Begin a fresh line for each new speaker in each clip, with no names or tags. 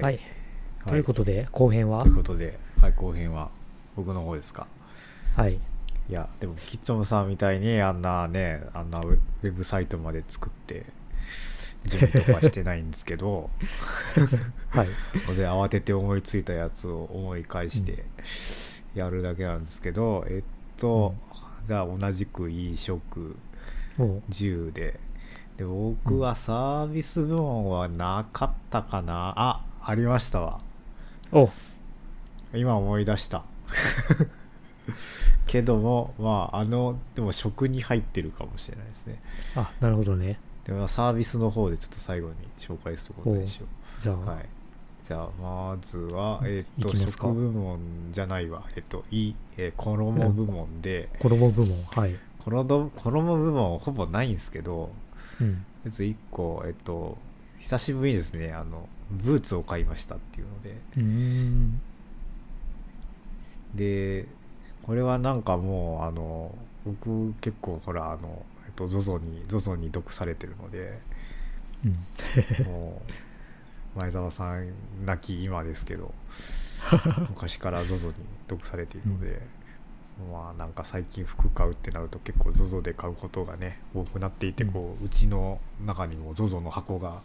はい。
はい。ということで、後編は？
ということで、はい、後編は僕の方ですか？
はい。
いや、でも、キッチョムさんみたいに、あんなね、あんなウェブサイトまで作って、準備とかしてないんですけど、
はい。
で慌てて思いついたやつを思い返してやるだけなんですけど、えっと、じゃあ同じく飲食
も
10で、で僕はサービス部門はなかったかな、あ、ありましたわ。
う、お
今思い出した。けども、まあ、あの、でも食に入ってるかもしれないですね。
あ、なるほどね。
でもサービスの方でちょっと最後に紹介することにしよ
じゃあ、
う。はい。じゃあ、まずは、えっ、と、
いきますか
食部門じゃないわ。えっ、と、い、えー衣部門で、
子供部門、はい。
衣衣部門ほぼないんですけど、
うん。
えっと、1個、えっと、久しぶりにですね、あの、ブーツを買いましたっていうので、
う。
でこれはなんかもうあの僕結構ほらあのえっと ZOZO に ZOZO に毒されてるので。
うん。
もう前澤さん亡き今ですけど。昔から ZOZO に毒されているので、まあなんか最近服買うってなると結構 ZOZO で買うことがね多くなっていて
うん。
こううちの中にも ZOZO の箱が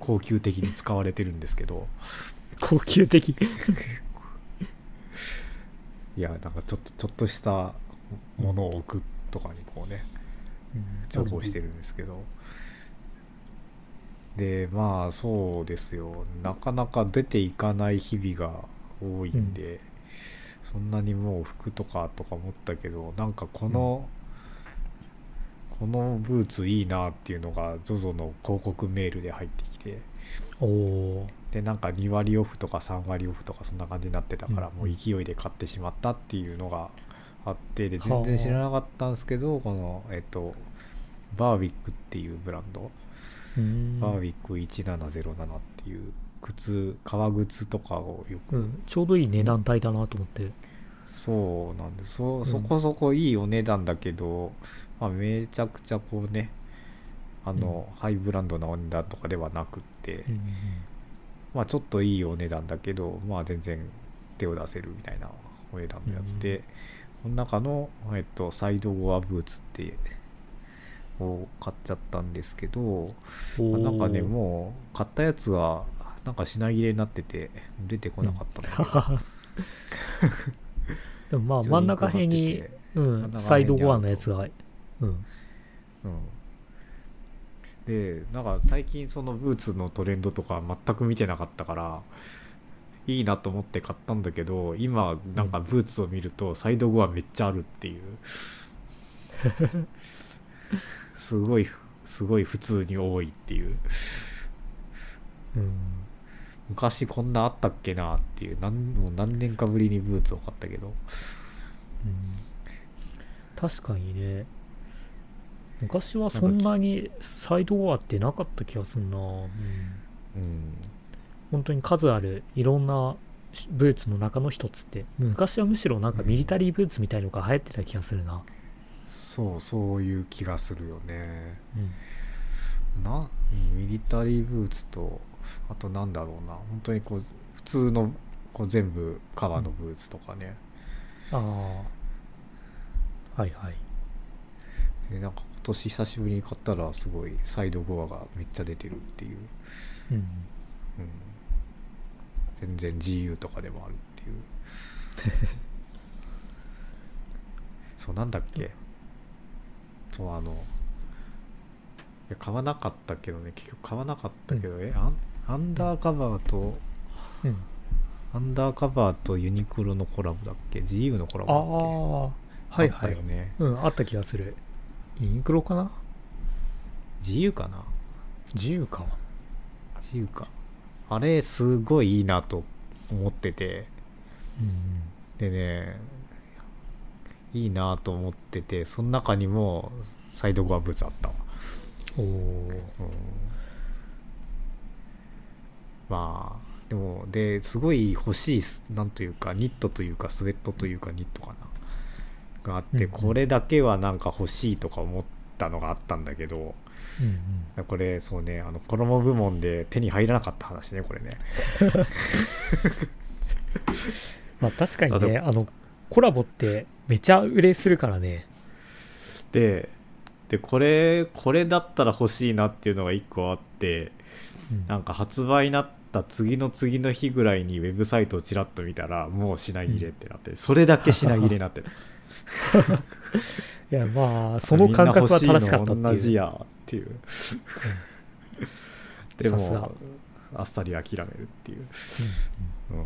高級的に使われてるんですけど。
高級的。
いやなんかちょっとちょっとしたものを置くとかにこうね重宝してるんですけど。でまあそうですよ。なかなか出ていかない日々が多いんで、そんなにもう服とかとか思ったけどなんかこの、このブーツいいなっていうのが ZOZO の広告メールで入ってきて。
おお
でなんか2割オフとか3割オフとかそんな感じになってたから、
うん。
もう勢いで買ってしまったっていうのがあってで
はあ。
全然知らなかったんですけどこのえっとバービックっていうブランド。バービック1707っていう靴革靴とかをよく、
うん。ちょうどいい値段帯だなと思って。
そうなんです。そ
ん。
そこそこいいお値段だけど、まあ、めちゃくちゃこうねあの、ハイブランドなお値段とかではなくって、
うん
まあちょっといいお値段だけど、まあ全然手を出せるみたいなお値段のやつで、この中の、えっと、サイドゴアブーツって、を買っちゃったんですけど、
うん。
まあなんかね、
う。
もう買ったやつは、なんか品切れになってて、出てこなかったんだけど、
でもまあ 真ん中辺に、うん、
真ん中辺に
サイドゴアのやつが、うん。
うん。で、なんか最近そのブーツのトレンドとか全く見てなかったから、いいなと思って買ったんだけど、今なんかブーツを見るとサイドゴアめっちゃあるっていう。すごい、すごい普通に多いっていう。
うん。
昔こんなあったっけなっていう、なんもう何年かぶりにブーツを買ったけど。
うん確かにね昔はそんなにサイドゴアってなかった気がするな、うん、
うん。
本当に数あるいろんなブーツの中の一つって昔はむしろなんかミリタリーブーツみたいのが流行ってた気がするな、
そう、そういう気がするよね。
うん、
なミリタリーブーツとあとなんだろうな。本当にこう普通のこう全部革のブーツとかね、
ああはいはい。
でなんか今年久しぶりに買ったらすごいサイドゴアがめっちゃ出てるっていう、
うん。
うん、全然 GU とかでもあるっていう。そうなんだっけ？そうあのいや買わなかったけどね。結局買わなかったけど、えアンアンダーカバーと
うん。
アンダーカバーとユニクロのコラボだっけ ?GU のコラ
ああ
ボだっけ？
はいはい。
あったよね。
うんあった気がするユニクロかな
？GU かな？
自由か
?GU か。あれ、すごいいいなと思ってて、
うん
でね、いいなと思ってて、その中にもサイドゴアブーツあったわ。
おお
うんまあ、でも、で、すごい欲しい、なんというか、ニットというか、スウェットというか、ニットかな。があって、
うんうん。
これだけはなんか欲しいとか思ったのがあったんだけど
うんうん。
これそうねあの衣部門で手に入らなかった話ねこれね。
まあ確かにねあのコラボってめちゃ売れするからね。
ででこれこれだったら欲しいなっていうのが1個あって
うん。
なんか発売になった次の次の日ぐらいにウェブサイトをちらっと見たらもう品切れってなって、それだけ品切れになってた
いやまあその感覚は正しかったって
いの同じや。っていうでもあっさり諦めるっていう、うん、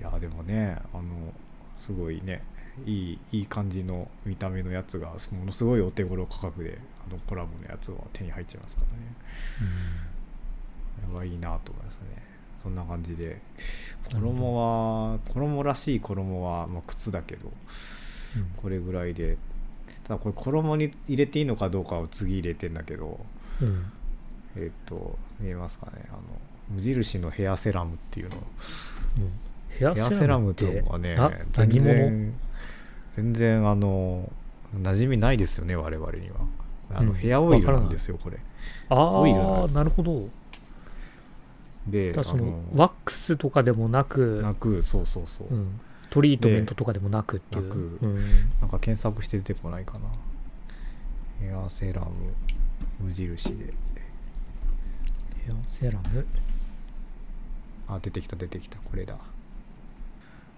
いやでもねあのすごいねいいいい感じの見た目のやつがものすごいお手頃価格であのコラボのやつは手に入っちゃいますからね。やばいいなと思いますねそんな感じで。衣は衣らしい衣は、まあ、靴だけど
うん。うん
これぐらいで。ただこれ衣に入れていいのかどうかを次入れてんだけど
うん。
えっ、と見えますかね。あの無印のヘアセラムっていうの。
うん。ヘア
セラムと
って
はね
な
全
何者
然全然あの馴染みないですよね我々には。あの、
うん。
ヘアオイルなんですよこれ。
あ
オイルな
るほど
で
その
あの
ワックスとかでもなく
なくそうそうそう、
うん、トリートメントとかでもなくっていう。
なく
うん、
なんか検索して出てこないかな。ヘアセラム無印で。
ヘアセラム？
あ出てきた出てきた。これだ。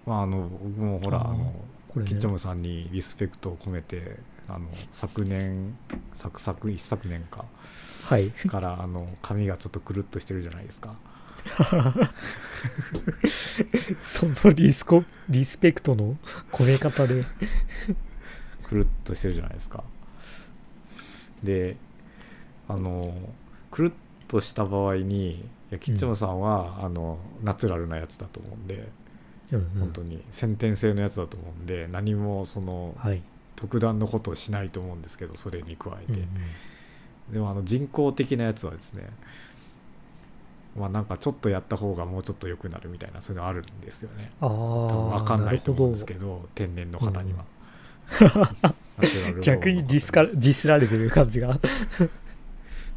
まああの僕もほら
あ
の
これね。
キッチョムさんにリスペクトを込めてあの昨年昨昨一昨年か。
はい。
からあの髪がちょっとくるっとしてるじゃないですか
そのリスコリスペクトの込め方で。
くるっとしてるじゃないですか。であのくるっとした場合にいやキッチョムさん。は、あのナチュラルなやつだと思うんで
うんうん。
本当に先天性のやつだと思うんで何もその
はい、
特段のことをしないと思うんですけどそれに加えて、
うんうん。
でもあの人工的なやつはですねまあなんかちょっとやった方がもうちょっと良くなるみたいなそういうのあるんですよね。
ああ
多分分かんないと思うんですけ
ど
ど。天然の方には、ナチュラルの方が
逆にディスカディスられてる感じが。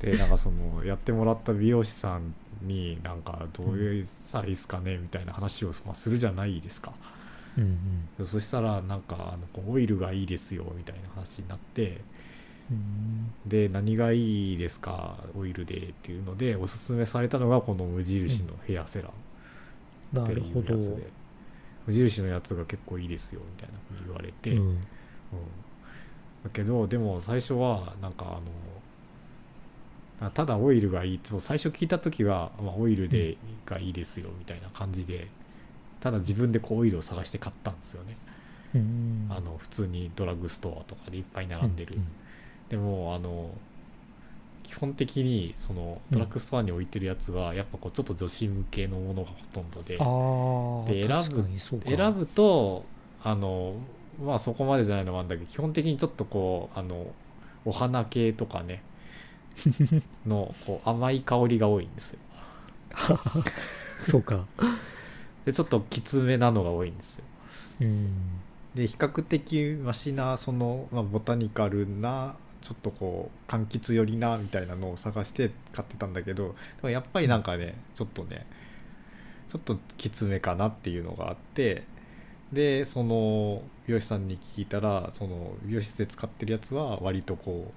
でなんかそのやってもらった美容師さんになんかどういうさいいっすかねみたいな話をまあするじゃないですか。
うんうん。
そしたらなんかあのオイルがいいですよみたいな話になって
うん
で何がいいですか？オイルでっていうのでおすすめされたのがこの無印のヘアセラムっていうやつで、無印のやつが結構いいですよみたいなふうに言われて、
うん。
うん。だけどでも最初はなんかあのただオイルがいいそう最初聞いた時は、まあ、オイルでがいいですよみたいな感じでただ自分でこうオイルを探して買ったんですよね、
うん。
あの普通にドラッグストアとかでいっぱい並んでる、
うん
でもあの基本的にそのドラッグストアに置いてるやつはやっぱこうちょっと女子向けのものがほとんどで。
ああ
で選ぶ選ぶとあのまあそこまでじゃないのもあるんだけど基本的にちょっとこうあのお花系とかね のこう甘い香りが多いんですよ。
そうか。
でちょっときつめなのが多いんですよ。
うん。
で比較的マシなその、まあ、ボタニカルなちょっとこう柑橘寄りなみたいなのを探して買ってたんだけどでもやっぱりなんかねちょっとねちょっときつめかなっていうのがあってでその美容師さんに聞いたらその美容室で使ってるやつは割とこ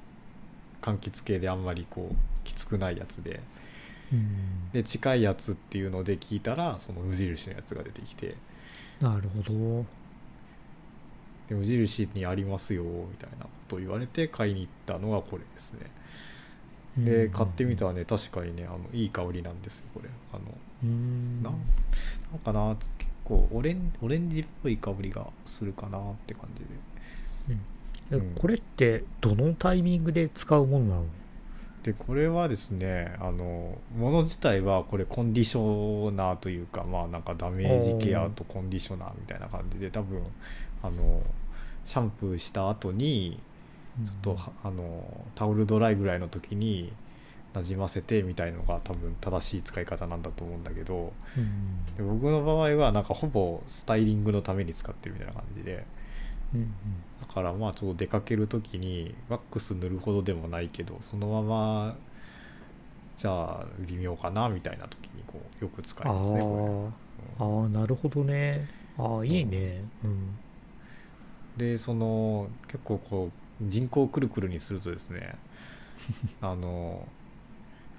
う柑橘系であんまりこうきつくないやつで
うん。
で近いやつっていうので聞いたらその無印のやつが出てきて。
なるほど
で無印にありますよみたいなことを言われて買いに行ったのがこれですね。で買ってみたらね。確かにねあのいい香りなんですよこれ。あの
うん。
なんかな結構オレンオレンジっぽい香りがするかなって感じで。
え
うん。
これってどのタイミングで使うものなの？
でこれはですねあのもの自体はこれコンディショナーというかまあなんかダメージケアとコンディショナーみたいな感じで多分あのシャンプーした後にちょっとはあのタオルドライぐらいの時になじませてみたいのが多分正しい使い方なんだと思うんだけど
うん
で僕の場合はなんかほぼスタイリングのために使ってるみたいな感じで。
うん
だからまあちょっと出かける時にワックス塗るほどでもないけどそのままじゃあ微妙かなみたいな時にこうよく使いますねこ
あーあーなるほどね。ああいいね。うん。
れでその結構こう人工くるくるにするとですね あの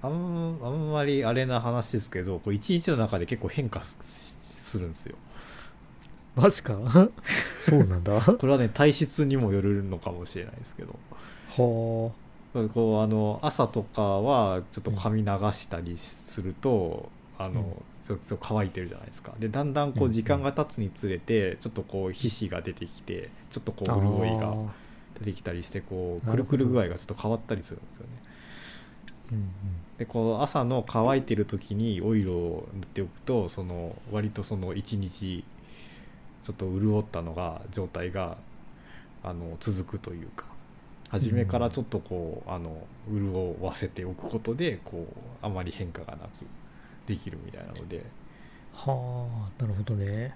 あんあんまりあれな話ですけどこう一日の中で結構変化すするんですよ。
マジか？そうなんだ。は
これはね体質にもよるのかもしれないですけど。
あ。
こうあの朝とかはちょっと髪流したりすると、あの
うん
ちょっと乾いてるじゃないですか。でだんだんこ
う
時間が経つにつれてちょっとこう皮脂が出てきてちょっとこう潤いが出てきたりしてこうくるくる具合がちょっと変わったりするんですよね。
うんうん。
でこう朝の乾いてる時にオイルを塗っておくとその割とその1日ちょっと潤ったのが状態があの続くというか初めからちょっとこうあの潤わせておくことでこうあまり変化がなくできるみたいなので。
はあなるほどね。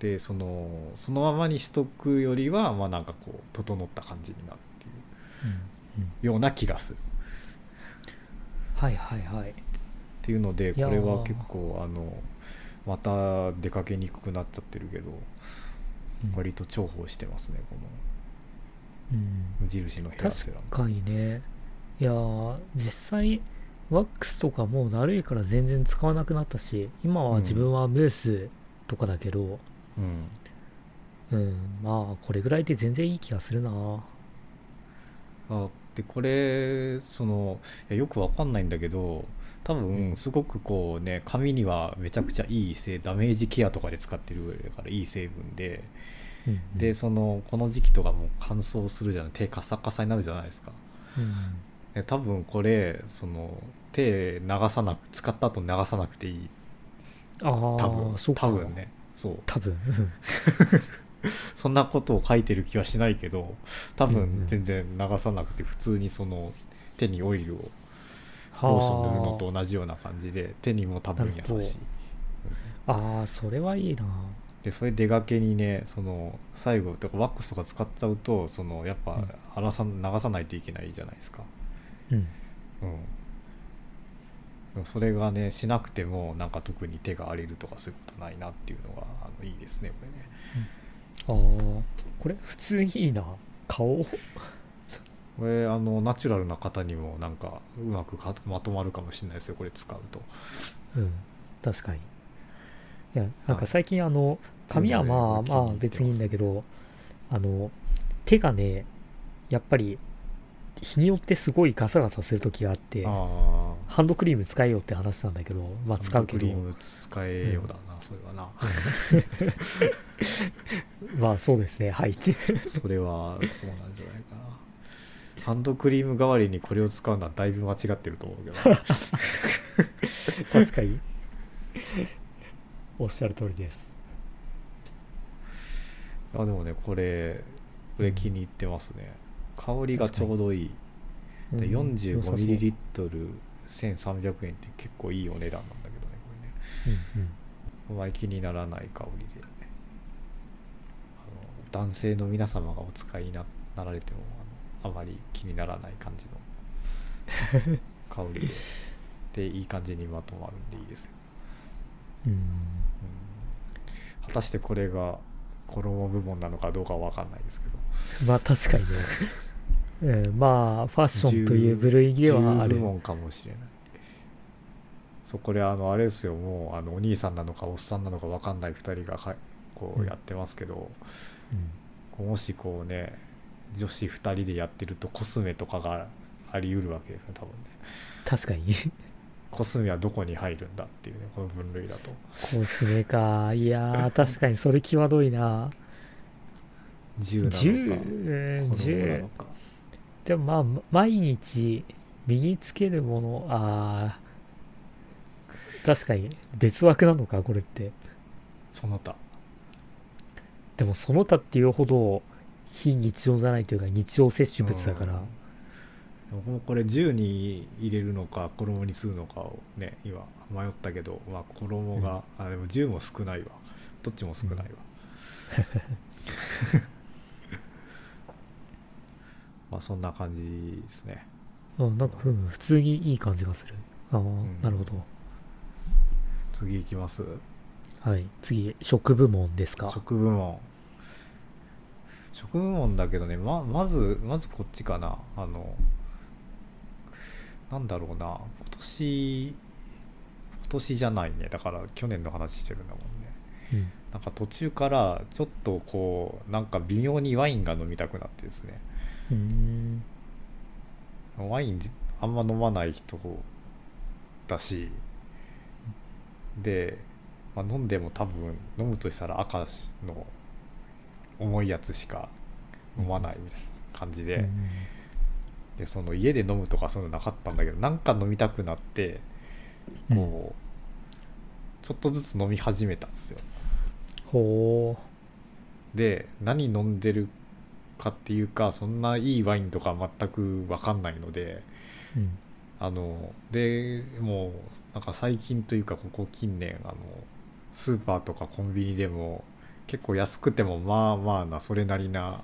でそのそのままにしとくよりはまあなんかこう整った感じになるっていう。
うんうん。
ような気がする。
はいはいはい。
っていうのでこれは結構あのまた出かけにくくなっちゃってるけど
うん。
割と重宝してますねこの。
うん。
無印のヘアセ
確
ラム
かにね。いやー実際ワックスとかもうだるいから全然使わなくなったし今は自分はムースとかだけど
うん。
うん、まあこれぐらいで全然いい気がするな。
あでこれそのよくわかんないんだけど多分すごくこうね髪にはめちゃくちゃいい成ダメージケアとかで使ってるからいい成分で。
うんうん。
でそのこの時期とかもう乾燥するじゃない手カサカサになるじゃないですか。
うん。
で多分これその手流さなく使った後流さなくていい。
ああ
多分。
そうか。
多分ね。そう。
多分。
そんなことを書いてる気はしないけど多分全然流さなくて普通にその手にオイルを
は
ローション塗るのと同じような感じで手にも多分優しい。
ああそれはいいな。
でそれ出かけにねその最後とかワックスとか使っちゃうとそのやっぱ流さないといけないじゃないですか。
うん。
うんでもそれがねしなくてもなんか特に手が荒れるとかそういうことないなっていうのがあのいいですねこれね。
ああこれ普通にいいな顔
これあのナチュラルな方にもなんかうまくかまとまるかもしれないですよこれ使うと。
うん確かに。いやなん
はい
か最近あの髪はまあまあ別にいいんだけどあの手がねやっぱり日によってすごいガサガサする時があって
あ
ハンドクリーム使えよって話なんだけどま
あ
あ使うけど。
ハンドクリーム使えようだな、それはな。
まあそうですね。はい。
それはそうなんじゃないかな。ハンドクリーム代わりにこれを使うのはだいぶ間違ってると思うけど
確かに。おっしゃる通りです。
あでもねこれこれ気に入ってますね香りがちょうどいい。で
うん良さそう。
45ml1300 円って結構いいお値段なんだけどねこれね。
うんう
まり気にならない香りで、ね、あの男性の皆様がお使いにななられてもあのあまり気にならない感じの香りで。でいい感じにまとまるんでいいですよ、
うん。
うん。果たしてこれが衣部門なのかどうかは分かんないですけど。
まあ確かにね、うん、まあファッションという部類ではある
10部門かもしれないそうこれあのあれですよ。もうあのお兄さんなのかおっさんなのか分かんない2人がはこ
う
うん。やってますけど、
うん
もしこうね女子2人でやってるとコスメとかがあり得るわけですね多分ね。
確かに。
コスメはどこに入るんだっていうねこの分類だと。
コスメか。いやー確かにそれ際どいな。
10なのか
でもまあ毎日身につけるものあー確かに別枠なのかこれって。
その他。
でもその他っていうほど非日常じゃないというか日常摂取物だから、
うん。僕もこれ10に入れるのか衣にするのかをね今迷ったけどまあ衣が、あでも10も少ないわ。どっちも少ないわ、まあそんな感じですね
あなんか、うん、普通にいい感じがする。ああ、
ん
なるほど。
次いきます
はい。次、食部門ですか？
食部門食部門だけどねままずまずこっちかなあのなんだろうな今年今年じゃないねだから去年の話してるんだもんね
うん。
なんか途中からちょっとこうなんか微妙にワインが飲みたくなってですね。ワインあんま飲まない人だしで、まあ、飲んでも多分飲むとしたら赤の重いやつしか飲まないみたいな感じで,、
うん
でその家で飲むとかそういうのなかったんだけどなんか飲みたくなってこう、ちょっとずつ飲み始めたんですよ。
ほ
で何飲んでるかっていうかそんないいワインとか全く分かんないので
う。うん。
あのでもうなんか最近というかここ近年あのスーパーとかコンビニでも結構安くてもまあまあなそれなりな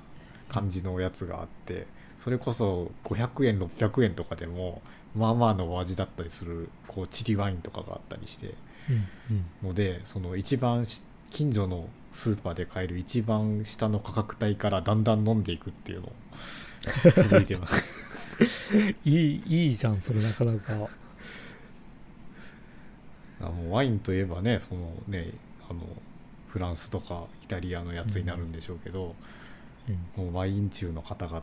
感じのやつがあってそれこそ500円600円とかでもまあまあのお味だったりするこうチリワインとかがあったりして
うん。うん。
のでその一番し近所のスーパーで買える一番下の価格帯からだんだん飲んでいくっていうのを 続いてます
いい、いいじゃん、それなかなか。
あもうワインといえばねそのねあのフランスとかイタリアのやつになるんでしょうけど、
うん。
もうワイン中の方々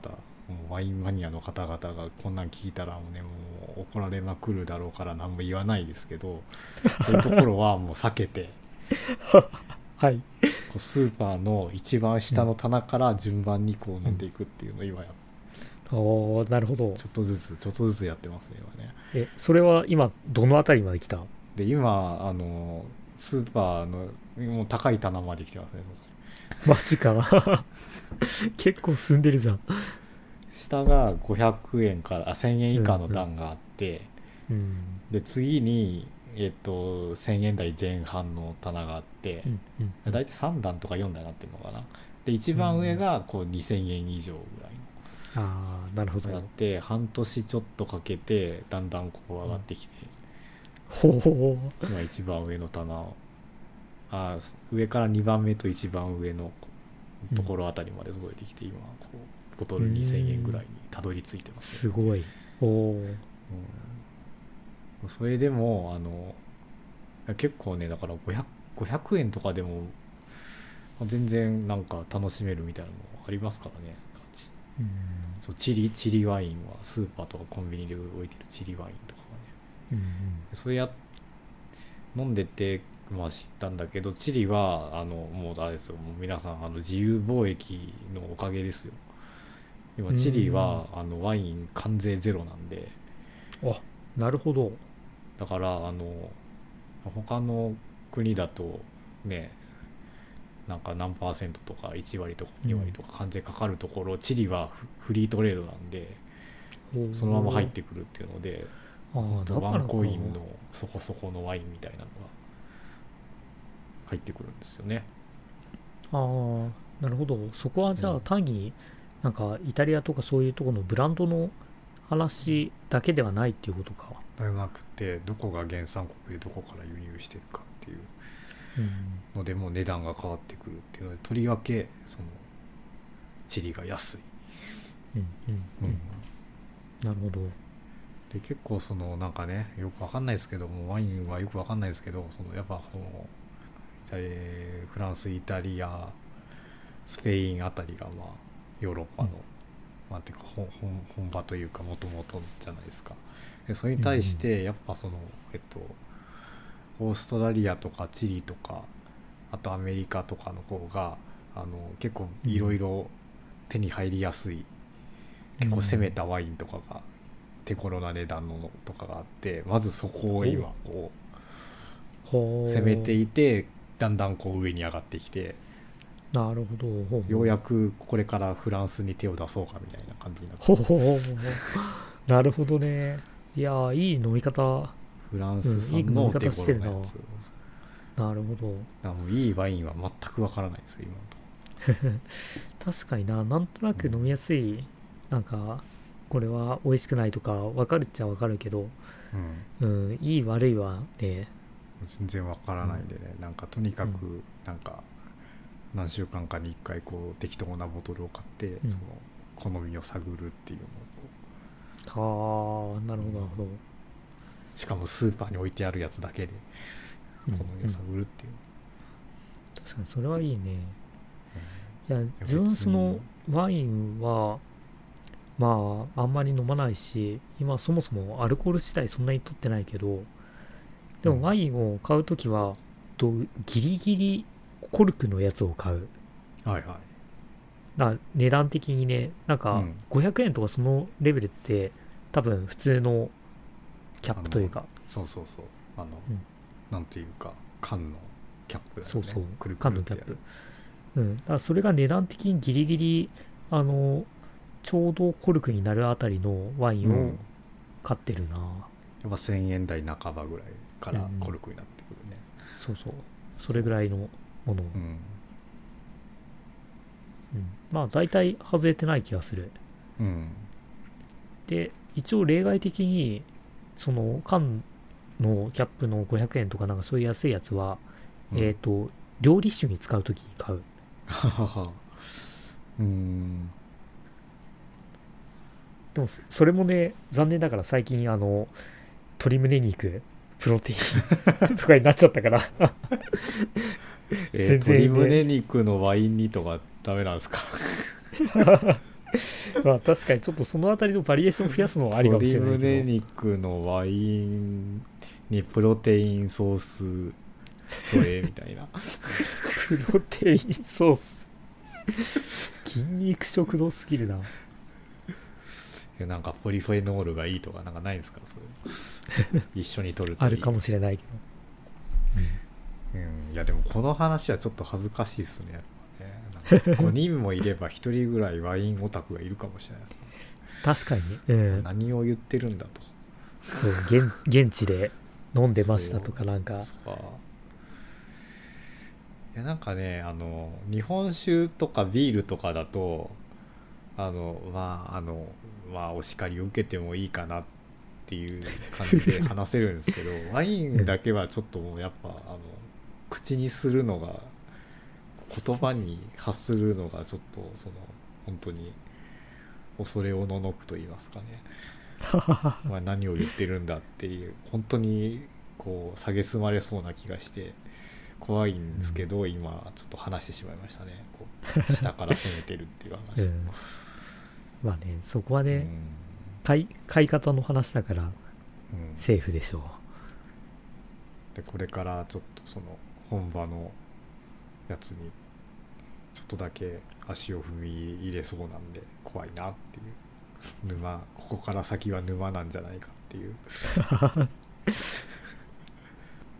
もうワインマニアの方々がこんなん聞いたらもうねもう怒られまくるだろうから何も言わないですけどそういうところはもう避けて
はい。
こうスーパーの一番下の棚から順番にこう飲んでいくっていうのを今や
おーなるほど
ちょ。っとずつちょっとずつやってますね今ね
え、それは今、どのあたりまで来た？
で今あのスーパーのもう高い棚まで来てますね
マジか。結構進んでるじゃん。
下が500円からあ1000円以下の段があって、
うん。
で次に、えっと1000円台前半の棚があって
う、ん。うん。
大体3段とか4段になってるのかなで一番上がこう2000円以上ぐらい
ああ、なるほど
っ。て半年ちょっとかけてだんだんこう上がってきて、
ほうほ
今一番上の棚をあ上から2番目と一番上のところあたりまで届いてきて、今こうボトル2000円ぐらいにたどり着いて
う。
ます、
すごい。おー
うん、それでもあの結構ねだから 500, 500円とかでも全然なんか楽しめるみたいなのもありますからねち
うん。
そうチリチリワインはスーパーとかコンビニで置いてるチリワインとかがね
うん。
それや飲んでて、まあ、知ったんだけどチリはあのもうあれですよもう皆さんあの自由貿易のおかげですよ今チリはあのワイン関税ゼロなんで
あ、なるほど。
だからあの他の国だとねなんか何パーセントとか1割とか2割とか関税かかるところ、チリはフフリートレードなんでそのまま入ってくるっていうのでワンコインのそこそこのワインみたいなのが入ってくるんですよね。
ああ、なるほど。そこはじゃ
うん
あ単になんかイタリアとかそういうところのブランドの話だけではないっていうことか。
ではなくてどこが原産国でどこから輸入してるかっていう
うん。
のでもう値段が変わってくるっていうのでとりわけそのチリが安い。
うん。うん。うん。なるほど。
で結構そのなんかねよくわかんないですけどもワインはよくわかんないですけどそのやっぱそのえーフランスイタリアスペインあたりがまあヨーロッパの、
うん
まあていうか本本本場というかもともとじゃないですかでそれに対してやっぱそのえっとオーストラリアとかチリとかあとアメリカとかの方があの結構いろいろ手に入りやすい、結構攻めたワインとかが手頃な値段のとかがあってまずそこを今こ
ほう。
う攻めていてだんだんこう上に上がってきて
なるほど。
ようやくこれからフランスに手を出そうかみたいな感じになって。
ほう。ほう。ほう。ほう。なるほどね。いやー、いい飲み方。
フランス産
飲み方
の手
してるな。
頃なやつ
なるほど。
だからもういいワインは全くわからないですよ今のとこ
確かにななんとなく飲みやすいなんかこれは美味しくないとか分かるっちゃ分かるけど
うん。
うんいい悪いはね。
全然わからないんでね、なんかとにかく
う
なんか何週間かに1回こう適当なボトルを買って、
うん。
その好みを探るっていうのを
はあなるほどなるほど。
しかもスーパーに置いてあるやつだけで
うん
好みを探るっていう、
確かにそれはいいね。いや
や
自分そのワインはまああんまり飲まないし今そもそもアルコール自体そんなに取ってないけどで
うん。
もワインを買うときはとギリギリコルクのやつを買う。
はいはい
な値段的にねなんか
うん。
500円とかそのレベルって多分普通のキャップというか。
そうそうそう。あの、
うん。
なんていうか缶のキャップだよね。
そうそう。
くるく
缶のキャップ。うん。だからそれが値段的にギリギリあのちょうどコルクになるあたりのワインを
うん。
買ってるな、
やっぱ1000円台半ばぐらいから
うん
コルクになってくるね。
そうそう。それぐらいのものを、
うん、
うん。まあ大体外れてない気がする。
うん。
で一応例外的にその缶のキャップの500円とかなんかそういう安いやつは、
うん。
えっ、と料理酒に使う時に買う。
うん。
でもそそれもね残念ながら最近あの鶏胸肉プロテイン とかになっちゃったから。
えー
全然ね。
鶏胸肉のワイン煮とかダメなんですか？
まあ確かにちょっとそのあたりのバリエーションを増やすのはありかもしれない
鶏胸
け
肉のワインにプロテインソース添えみたいな。
どプロテインソース。筋肉食堂すぎるな。
えなんかポリフェノールがいいとかなんかないんですか？それ。一緒に取ると
あるかもしれないけど、
うん、いやでもこの話はちょっと恥ずかしいっすね 5人もいれば1人ぐらいワインオタクがいるかもしれないですね。
確かに、うん、
何を言ってるんだと。
そう現 現地で飲んでましたとかなんか。
いやなんかねあの日本酒とかビールとかだとあのまああのまあお叱りを受けてもいいかなっていう感じで 話せるんですけどワインだけはちょっともうやっぱあの口にするのが言葉に発するのがちょっとその本当に恐れおののくと言いますかね。まあ何を言ってるんだっていう本当にこう蔑まれそうな気がして怖いんですけど、今ちょっと話してしまいましたね。こう下から攻めてるっていう話、
うん。まあねそこはね、
うん。
買い買い方の話だから
うん。
セーフでしょ
でこれからちょっとその本場のやつにちょっとだけ足を踏み入れそうなんで怖いなっていう。沼ここから先は沼なんじゃないかっていう。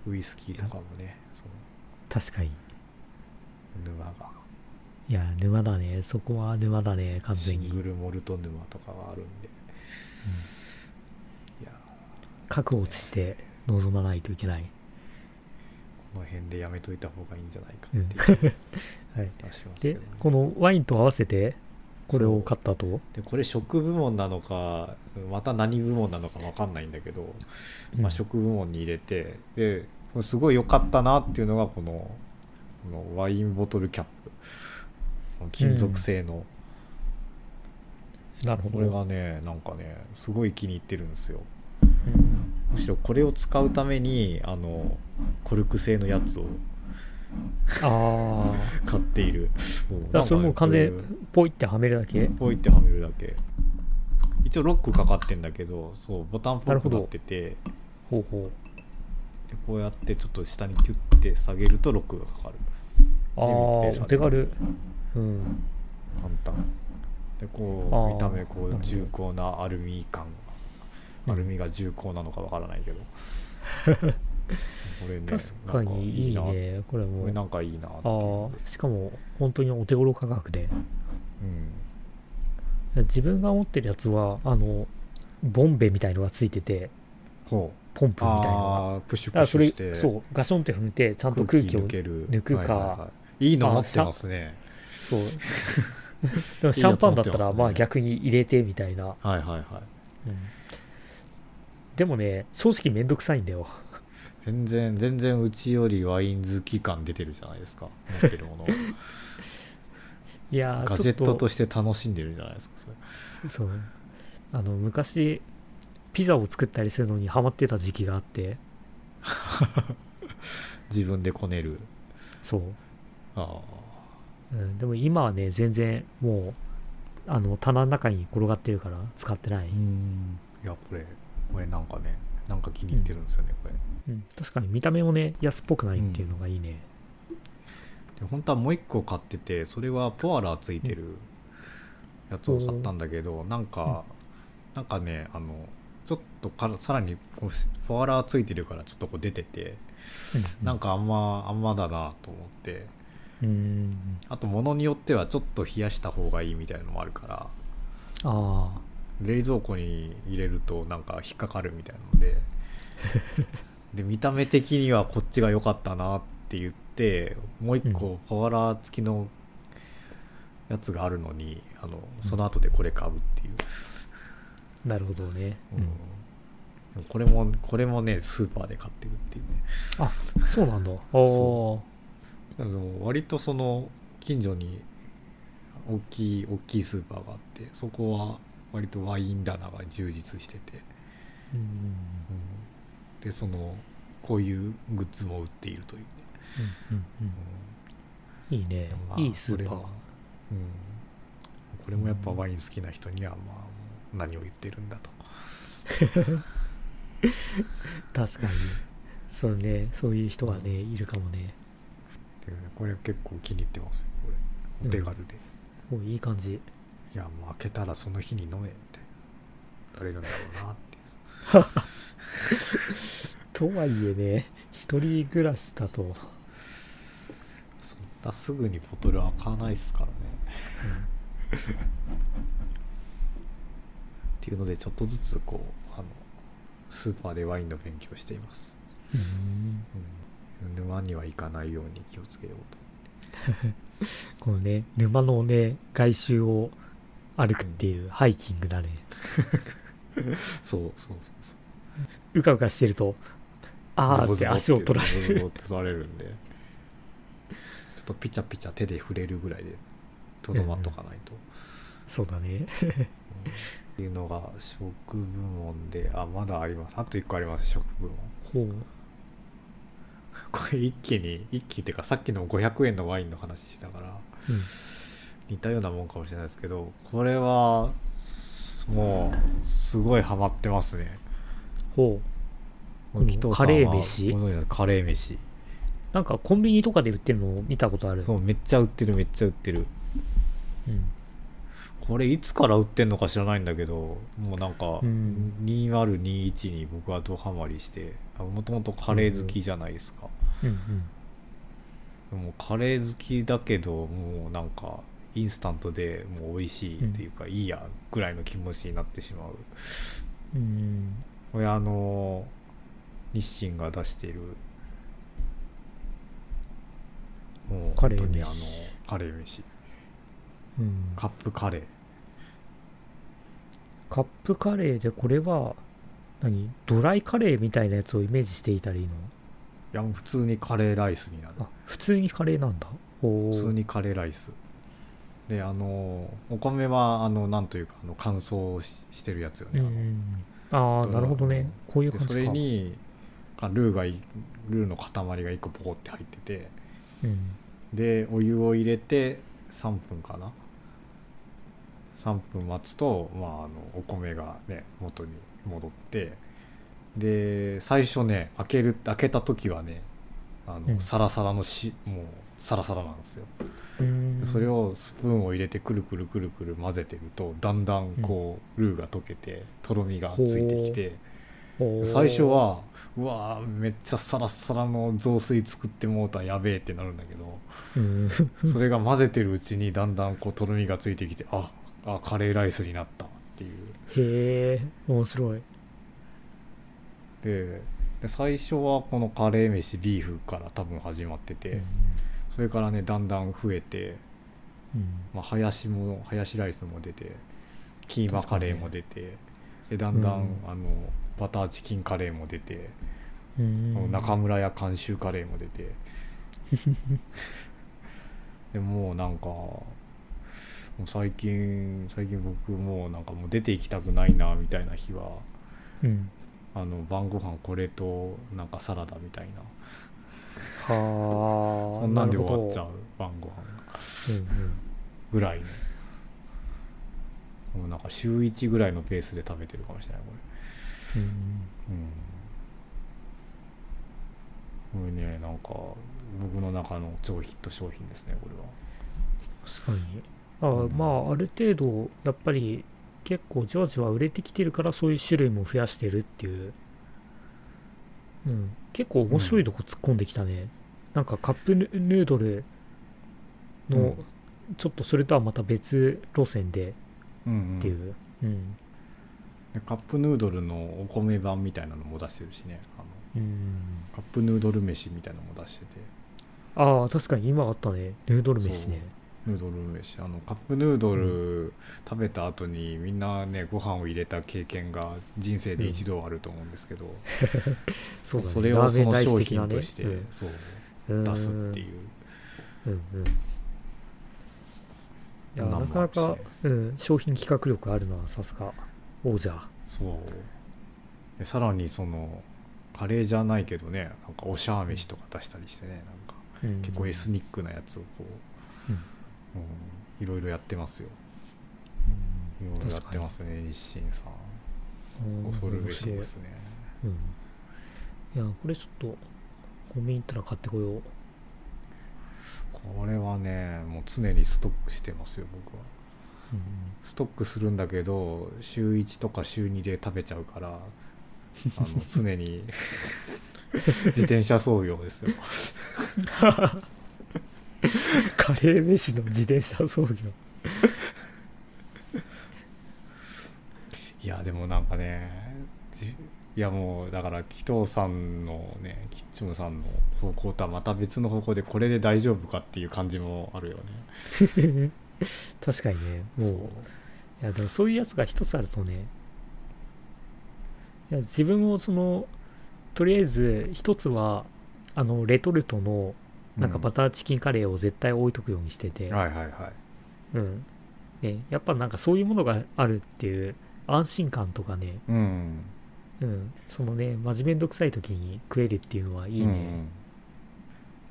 ウイスキーとかもねその
確かに。
沼が。
いや沼だね。そこは沼だね完
シ
全に。
ングルモルト沼とかがあるんで、いや
覚悟して臨まないといけない、
この辺でやめといた方がいいんじゃないかっていう
はい、
気がします
で
けどね、
このワインと合わせてこれを買ったと？
でこれ食部門なのかまた何部門なのか分かんないんだけど、まあ、食部門に入れてでこれすごい良かったなっていうのがこのこのワインボトルキャップ。金属製の、
なるほど。
これがねなんかねすごい気に入ってるんですよ。
うん
むしろこれを使うためにあのコルク製のやつを
ああ
買っている。
だからそれもう完全ポイってはめるだけ？
こういってはめるだけ。一応ロックかかってんだけどそうボタンっぽくなってて。
ほうほう。
でこうやってちょっと下にキュッて下げるとロックがかかる。
ああお手軽。うん。
簡単。でこう見た目こう重厚なアルミ感
うん
アルミが重厚なのかわからないけど。これね
確かにいいね。これ
これ
も
なんかいいな
あしかも本当にお手頃価格で。
うん。
自分が持ってるやつはあのボンベみたいのがついててポンプみたいのが。
ああープシュプシュして。
そうガションって踏んでちゃんと空気を
抜
くか。
はいはいはい。いいの持ってますね。
そう。でもシャンパンだったらまあ逆に入れてみたいな、
はいはいはい。
うんでもね正直めんどくさいんだよ。
全然全然うちよりワイン好き感出てるじゃないですか。持ってるもの
いやー
ガジェットとして楽しんでるじゃないですかそれ。
そう。あの昔ピザを作ったりするのにハマってた時期があって。
自分でこねる。
そう、
あ
うん、でも今はね全然もうあの棚の中に転がってるから使ってない、
あうん。いやこれこれなんかねなんか気に入ってるんですよね、これ。
うん、確かに見た目もね安っぽくないっていうのがいいね、
で本当はもう一個買っててそれはポアラーついてるやつを買ったんだけど、なんか、なんかねあのちょっとからさらにこうポアラーついてるからちょっとこう出てて、
うん
なんかあんまあんまだなと思って。
うん。
あと物によってはちょっと冷やした方がいいみたいなのもあるから。
ああ
冷蔵庫に入れるとなんか引っかかるみたいなので で見た目的にはこっちが良かったなって言ってもう一個パワラー付きのやつがあるのにあのその後でこれ買うっていう、
なるほどね、
うん。これもこれもねスーパーで買ってるっていうね。
あそうなんだ。お
あの割とその近所に大きい大きいスーパーがあってそこは割とワイン棚が充実してて、
うん
うんでそのこういうグッズも売っているというね、
うんうんうん。いいね。
まあ
いいスーパー。
これはうん、これもやっぱワイン好きな人にはまあ何を言ってるんだと。
確かに。そうね。そういう人がねいるかもね。
でこれ結構気に入ってますよこれ。お手軽で、
おいい感じ
いやもう開けたらその日に飲めみたいな誰るんだろうなっていう。
とはいえね一人暮らしだと、
そんなすぐにボトル開かないっすからね。っていうのでちょっとずつこうあのスーパーでワインの勉強をしています、
うん。
うん、沼には行かないように気をつけようと。
このね沼のね外周を歩くっていうハイキングだね。
そうそうそう
う。かうかしてるとあーって足を取られる。
取られるんでちょっとピチャピチャ手で触れるぐらいでとどまっとかないと、
そうだね。
っていうのが食部門であまだあります。あと1個あります食部門。
ほう。
これ一気に一気っていうかさっきの500円のワインの話したから。
うん
似たようなもんかもしれないですけどこれはもうすごいハマってますね。
ほう。カレー飯？
カレー飯。
なんかコンビニとかで売ってるのを見たことある。
そうめっちゃ売ってるめっちゃ売ってる。
うん。
これいつから売ってんのか知らないんだけどもうなんか
うん。
2021に僕はドハマりしてもともとカレー好きじゃないですか、
うんうん。
もうカレー好きだけどもうなんかインスタントでもう美味しいっていうか、いいやぐらいの気持ちになってしまう。
うん。
これあの日清が出しているもう
カレー
本当にあの
飯
カレー飯。
うん。
カップカレー。
カップカレーでこれは何？ドライカレーみたいなやつをイメージしていたらいいの？
いやもう普通にカレーライスになる。
あ普通にカレーなんだ。
普通にカレーライスであのお米はあのなんというかあの乾燥ししてるやつよね、
ああなるほどね。こういう
で
感じか。
それにあルーがいルーの塊が1個ポコって入ってて
うん。
でお湯を入れて3分かな。3分待つと、まあ、あのお米がね元に戻ってで最初ね開ける開けた時はねあの、
うん。
サラサラのしもうサラサラなんですよ。
うん。
それをスプーンを入れてくるくるくるくる混ぜてるとだんだんこう、ルーが溶けてとろみがついてきて。最初はうわーめっちゃサラサラの雑炊作ってもうたやべえってなるんだけど
うん。
それが混ぜてるうちにだんだんこうとろみがついてきてああカレーライスになったっていう。
へえ面白い。
でで最初はこのカレー飯ビーフから多分始まってて、それからねだんだん増えて
うん。
まあ、ハヤシもハヤシライスも出てキーマカレーも出て、でだんだん、
うん。
あのバターチキンカレーも出て、
うん。
中村屋監修カレーも出て。でもうなんかもう最近最近僕もうなんかもう出て行きたくないなみたいな日は
うん。
あの晩ご飯これとなんかサラダみたいな
はあ。
そんなんで終わっちゃう晩ご飯
うんうん。
ぐらいのもうなんか週1ぐらいのペースで食べてるかもしれないこ
うん
れうん。これねなんか僕の中の超ヒット商品ですねこれは。
確かに。あ、
うん。
まあある程度やっぱり結構じわじわ売れてきてるからそういう種類も増やしてるっていううん。結構面白いとこ突っ込んできたね、なんかカップヌヌードルの、
うん。
ちょっとそれとはまた別路線で。
うんうん。
っていう。うん。
でカップヌードルのお米版みたいなのも出してるしね。あの
うん。
カップヌードル飯みたいなのも出してて。
ああ確かに今あったね。ヌードル飯ね
ヌードル飯。あのカップヌードル食べた後にみんなねご飯を入れた経験が人生で一度あると思うんですけど、
そうだね。
それをその商品として、そう
うん。
出すっていう。
うんうん。いや
な
かなかうん、商品企画力あるなさすが王者。
そう。でさらにそのカレーじゃないけどねなんかおしゃー飯とか出したりしてねなんか
うん。
結構エスニックなやつをこう、
うん
うん、いろいろやってますよ。
うん。
いろいろやってますね日清さん。
うん。
恐るべしですね。
うん、いやこれちょっとコンビニ行ったら買ってこよう。
これはねもう常にストックしてますよ僕は。
うん
ストックするんだけど週1とか週2で食べちゃうからあの常に 自転車操業ですよ
カレー飯の自転車操業。
いやでもなんかねじいやもうだから紀藤さんのねキッチムさんの方向とはまた別の方向でこれで大丈夫かっていう感じもあるよね。
確かにね。もう。いやでもそういうやつが一つあるとねいや自分もそのとりあえず一つはあのレトルトのなんかバターチキンカレーを絶対置いとくようにしてて、
はいはいはい。
うん。ね、やっぱなんかそういうものがあるっていう安心感とかね、
うん。
うん、そのね真面目んどくさい時に食えるっていうのはいい
うん。
ね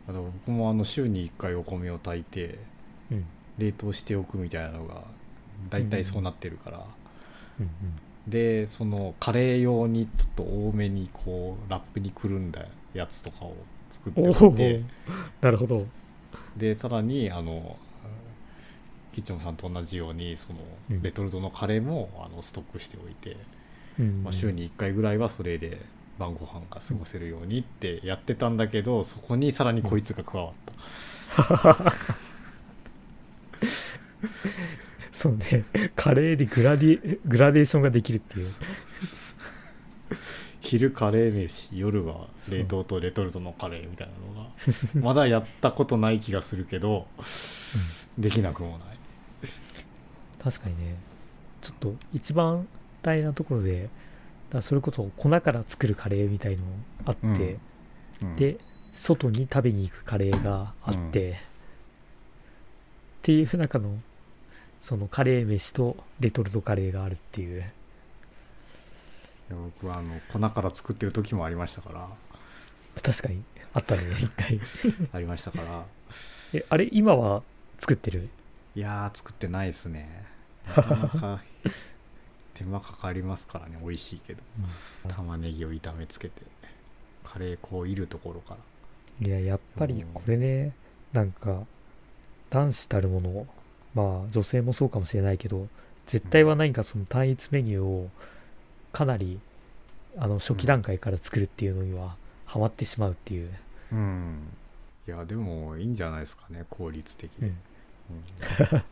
あと僕もあの週に1回お米を炊いて
うん。
冷凍しておくみたいなのが大体そうなってるから、
うん。
でそのカレー用にちょっと多めにこうラップにくるんだやつとかを作って
お
いて
なるほど、
でさらにあのキッチンさんと同じようにその
うん。
レトルトのカレーもあのストックしておいて、
うん。
まあ、週に1回ぐらいはそれで晩ご飯が過ごせるようにってやってたんだけどそこにさらにこいつが加わった、
そうね。カレーでグラディグラデーションができるっていう
昼カレー飯夜は冷凍とレトルトのカレーみたいなのが まだやったことない気がするけど、できなくもない。
確かにね。ちょっと一番大変なところでだそれこそ粉から作るカレーみたいのあって、
うん。うん。
で外に食べに行くカレーがあって、っていう中のそのカレー飯とレトルトカレーがあるっていう
僕はあの粉から作ってる時もありましたから。
確かに。あったね一回。
ありましたから。
えあれ今は作ってる？
いやー作ってないですね。なかなか手間かかりますからね美味しいけど。玉ねぎを炒めつけてカレー粉をいるところから。
いややっぱりこれねなんか男子たるものまあ女性もそうかもしれないけど絶対は何かその単一メニューをかなりあの初期段階から作るっていうのにはハマってしまうっていう、
うん。いやでもいいんじゃないですかね効率的で、
うん、
うん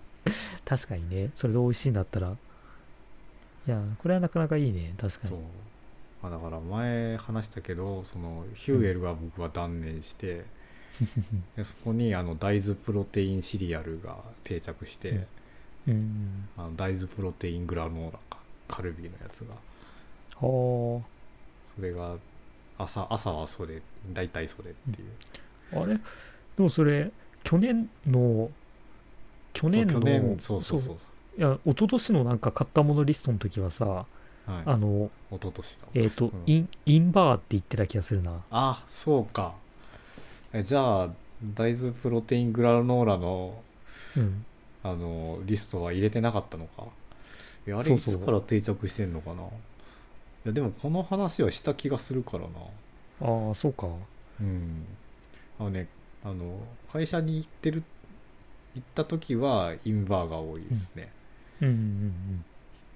確かにね。それで美味しいんだったら。いやこれはなかなかいいね。確か
そう。
に、
まあ、だから前話したけどそのヒューエルは僕は断念して、でそこにあの大豆プロテインシリアルが定着して、
うん。うん。
あの大豆プロテイングラノーラかカルビーのやつが。
は
それが朝朝はそれ大体それっていう、
ああれ？でもそれ去年の去年の
そう去年そうそうそう。
いや一昨年のなんか買ったものリストの時はさ
はい。
あの
一昨年だ
えっ、と、
ん。
インインバーって言ってた気がするな。
あそうか。えじゃあ大豆プロテイングラノーラの
うん。
あのリストは入れてなかったのか。いやあれ
そうそう。
いつから定着してんのかな？いやでもこの話はした気がするからな。
ああそうか。
うん。あのねあの会社に行ってる行った時はインバーが多いですね。
うん。うん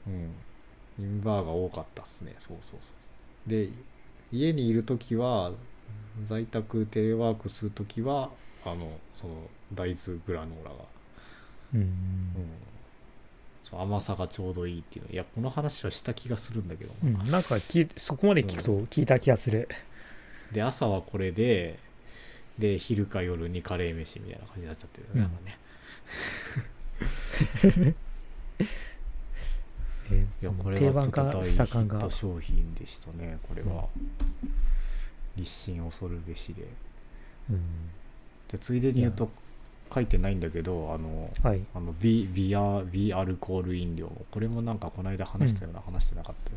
うん、インバーが多かったっすね。そうそうそう。で家にいる時は在宅テレワークする時はあのその大豆グラノーラが、
うん。うん
甘さがちょうどいいっていうの。いやこの話はした気がするんだけど。な、
うん、うん、なんか聞いそこまで聞くと聞いた気がする、
で朝はこれでで昼か夜にカレー飯みたいな感じになっちゃってるよね,、
うん。
なんかね。
えー
いや
定番化した感が。
商品でしたねこれは、立身恐るべしで。
うん。
でついでに言うと書いてないんだけどあの
はい。
あのビビアビアルコール飲料もこれもなんかこの間話したような、話してなかったよ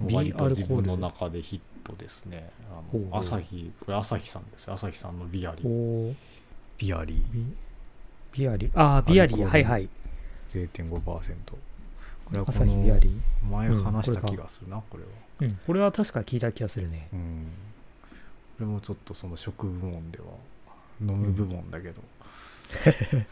うな。
ビ
割と
アルコール
自分の中でヒットですね。あの朝日これ朝日さんです朝日さんのビアリ
お
ー。
ー
ビアリ
ビビアリああビアリ
ー。ル
はいはい。
ー0.5%これはこの
リ
前
うん
話した気がするな、これは。
うん。これは確か聞いた気がするね。
うん。これもちょっとその食部門では飲む部門だけど、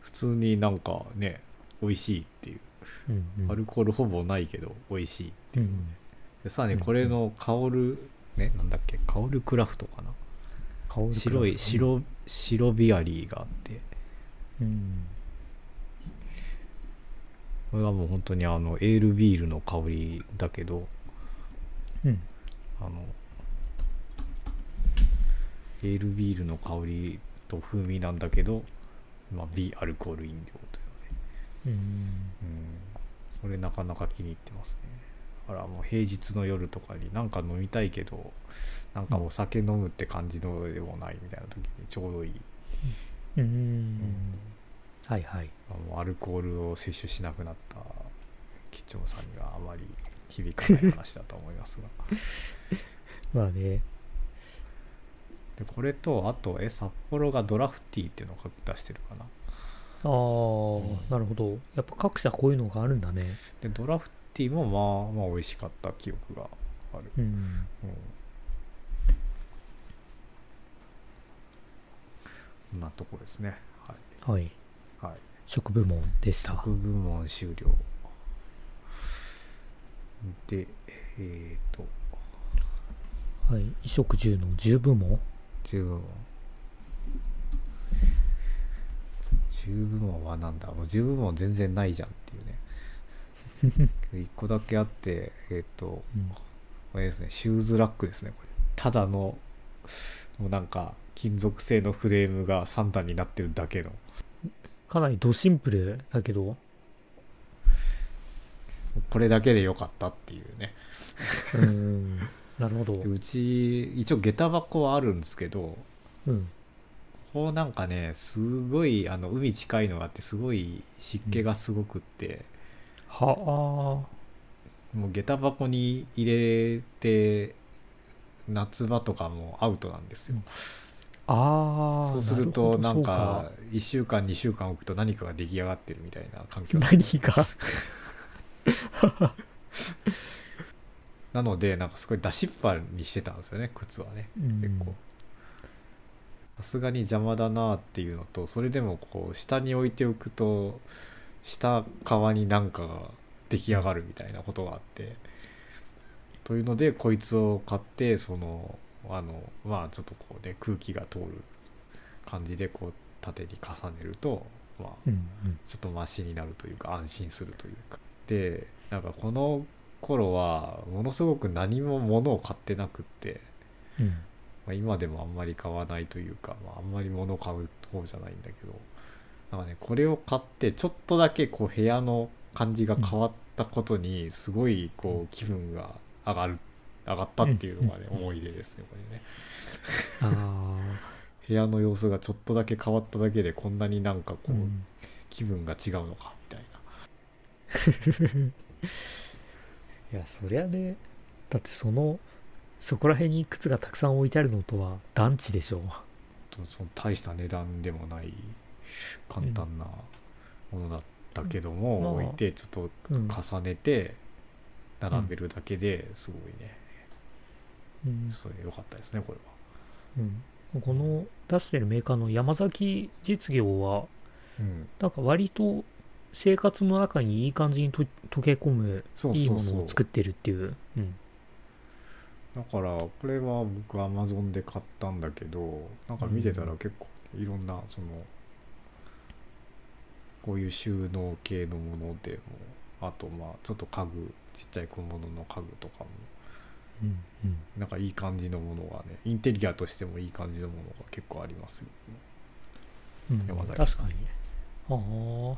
普通になんかね美味しいっていう。
うんうん。
アルコールほぼないけど美味しいっていう、
うん
でさらに
うん
これの香るねなんだっけ？香るクラフトかな？
香る
白い白白ビアリーがあって。
うん。
これはもう本当にあのエールビールの香りだけど
うん。
あのエールビールの香りと風味なんだけど、まあ、ビアルコール飲料というね。
うん。
うん。それなかなか気に入ってますね。だからもう平日の夜とかになんか飲みたいけどなんかお酒飲むって感じのでもないみたいな時にちょうどいい、
うん。
うん。
はいはい。
あのアルコールを摂取しなくなった吉兆さんにはあまり響かない話だと思いますが。
まあね
でこれとあとえ札幌がドラフティーっていうのを出してるかな。
ああなるほど。やっぱ各社こういうのがあるんだね。
でドラフティーもまあまあ美味しかった記憶がある、
うん。
うん。こんなとこですね。はい。
はい。
はい。
食部門でした。
食部門終了。でえっ、と。
はい。衣食住の10部門
10部門10部門はなんだ。もう10部門全然ないじゃんっていうね。1個だけあってえっ、と
うん。
これですねシューズラックですねこれ。ただのもうなんか金属製のフレームが3段になってるだけの。
かなりドシンプルだけど。
これだけでよかったっていうね。
うんなるほど。
でうち一応下駄箱はあるんですけど
うん。
こうなんかねすごいあの海近いのがあってすごい湿気がすごくって、
はあ。
もう下駄箱に入れて夏場とかもアウトなんですよ、
ああ
そうするとなんか1週間2週間置くと何かが出来上がってるみたいな環境
何が？
なのでなんかすごい出しっぱにしてたんですよね靴はね。
うん。
結構。さすがに邪魔だなっていうのとそれでもこう下に置いておくと下側になんかが出来上がるみたいなことがあって。というのでこいつを買ってそのあのまあちょっとこうね空気が通る感じでこう縦に重ねるとまあちょっとマシになるというか安心するというか。でなんかこの頃はものすごく何も物を買ってなくって
うん。
まあ、今でもあんまり買わないというか、まあ、あんまり物買う方じゃないんだけどなんかねこれを買ってちょっとだけこう部屋の感じが変わったことにすごいこう気分が上がる上がったっていうのがね
うん。
思い出ですねこれね。
あ
部屋の様子がちょっとだけ変わっただけでこんなになんかこ
あ、
う、
うん、
気分が違うのかみたいな い
やそりゃね。だってそのそこら辺に靴がたくさん置いてあるのとは団地でしょ。
とその大した値段でもない簡単なものだったけども、
まあ
置いてちょっと
うん、
重ねて並べるだけですごいね、
うん。
それ良かったですねこれは。
うん、この出してるメーカーの山崎実業は
うん。
なんか割と生活の中にいい感じにと溶け込むいいものを作ってるっていう。うん。
だからこれは僕アマゾンで買ったんだけどなんか見てたら結構いろんなそのこういう収納系のものでもあとまあちょっと家具ちっちゃい小物の家具とかも
うんうん。
なんかいい感じのものがねインテリアとしてもいい感じのものが結構ありますよ
うん
山崎
確かに。ああ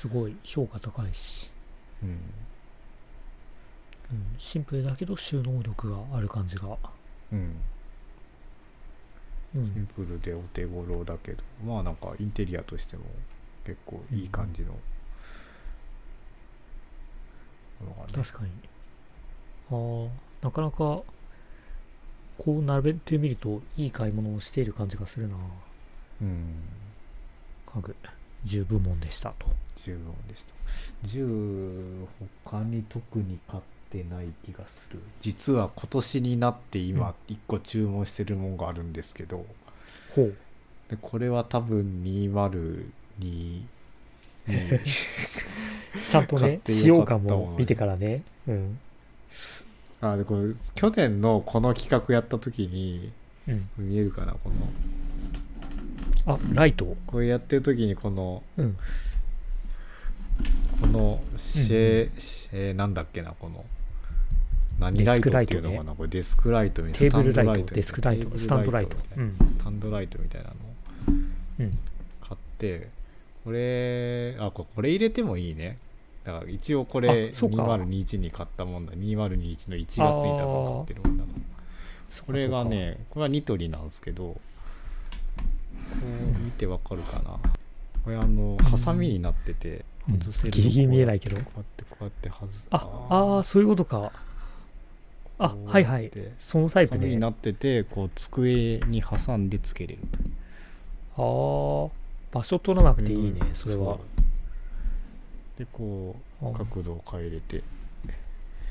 すごい評価高いし、
うん。
うん、シンプルだけど収納力がある感じが、
うん。
う
シン
ん、
プルでお手頃だけど。まあなんかインテリアとしても結構いい感じの。ものがね。
確かに。ああなかなかこう並べてみるといい買い物をしている感じがするな。
うん。
家具。10部門でしたと
10問でした10他に特に買ってない気がする。実は今年になって
うん。
今1個注文してるものがあるんですけど、
ほう。
でこれは多分202に
ちゃんとね使用感
も
見てからね。うん。
あでこれ去年のこの企画やった時に
うん。
見えるかなこの。
あライト？
これやってる時にこの
うん
このシェ,、シェなんだっけなこの何ライトっていうのかな、これデスクライトみたいな
テーブルライトデスクライトスタンドライト。
スタンドライトみたいなのを
うん
買ってこれあここれ入れてもいいね。だから一応これ
あそうか。
2021に買ったもんだ。2021の1月に多分買ってるもんだから。
そ
これがねこれはニトリなんですけどこう見てわかるかな。これあのハサミになってて
うん
外せる
ギリギリ見えないけど。
こうやってこうやって外す。
ああーそういうことか。あはいはい。そのタイプね。
になっててこう机に挟んでつけれると
ああ場所取らなくていいねそれは。
う。でこう
あ
角度を変えれて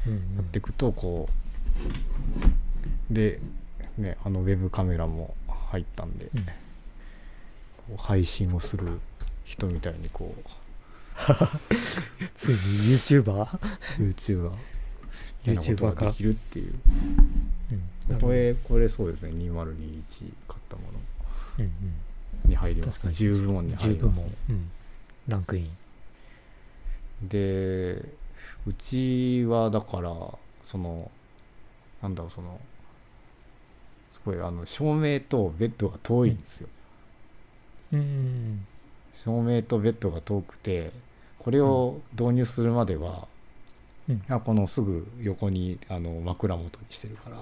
うんうん。
やっていくとこうでねあのウェブカメラも入ったんで、
うん。
こう配信をする人みたいにこう
ついに YouTuber?
YouTuber
か？
ができるっていう。
うん。
これこれそうですね。2021買ったもの。
うんうん。
に入ります。
確かに。
10部門に入
10部
ります、
門うんランクイン。
でうちはだからそのなんだろうそのすごいあの照明とベッドが遠いんですよ、
うん。
照明とベッドが遠くてこれを導入するまでは、
うん。
このすぐ横にあの枕元にしてるから。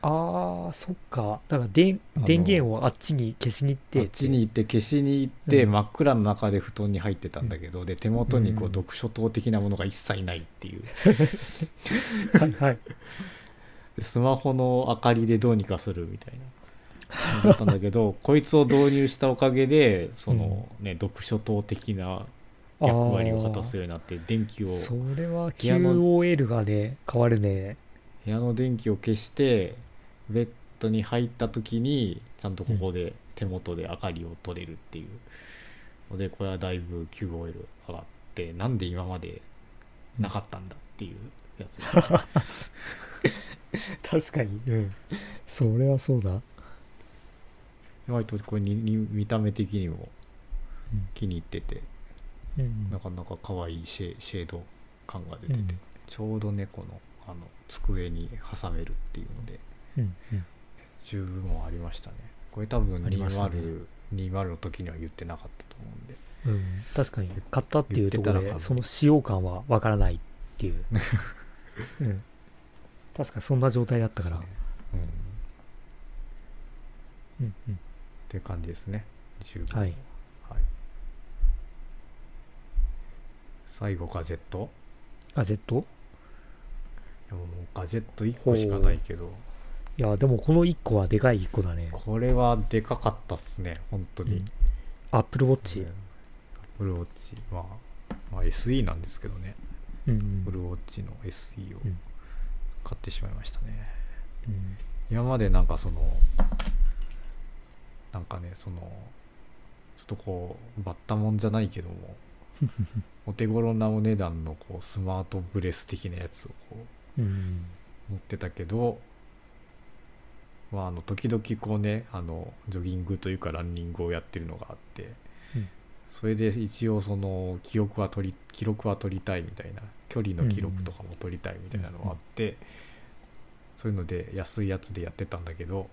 あーそっか。だから電
あの
電源をあっちに消しに行って
あっちに行って消しに行って、
うん。
真っ暗の中で布団に入ってたんだけど、で手元にこう
うん。
読書灯的なものが一切ないっていう。
はい。はい。
でスマホの明かりでどうにかするみたいな。だったんだけどこいつを導入したおかげでその、ね読書灯的な役割を果たすようになって電気を
それは QOL がね変わるね。
部屋の電気を消してベッドに入った時にちゃんとここで手元で明かりを取れるっていうのでこれはだいぶ QOL 上がってなんで今までなかったんだっていうやつ
確かに。うん。それはそうだ。
割とこれにに見た目的にも
うん
気に入ってて。
うん
なかなか可愛いシェシェード感が出てて、
うん。
ちょうどねこのあの机に挟めるっていうので
うんうん。
十分もありましたね。これ多分
ありましたね。
20、20の時には言ってなかったと思うんで。
うん、確かに。買ったっていうところでその使用感はわからないっていう、うん、確かにそんな状態だったから、
ね。うん、っ
うんうん、
て感じですね。十分。
はい
はい最後ガジェット？
ガジェット？
でももうガジェット1個しかないけど。
いやでもこの1個はでかい1個だね。
これはでかかったっすね本当に、
アップルウォッチ、
うん。アップルウォッチ、まあ、まあ SE なんですけどね、
うんう
アップル
ん。
ウォッチの SE を
うん。
買ってしまいましたね、
うん。
今までなんかそのなんかねそのちょっとこうバッタもんじゃないけども お手頃なお値段のこうスマートブレス的なやつをこう
うん。
持ってたけど、まあ、あの時々こうねあのジョギングというかランニングをやってるのがあって、
うん。
それで一応その記憶は取り記録は取りたいみたいな距離の記録とかも取りたいみたいなのがあって、そういうので安いやつでやってたんだけど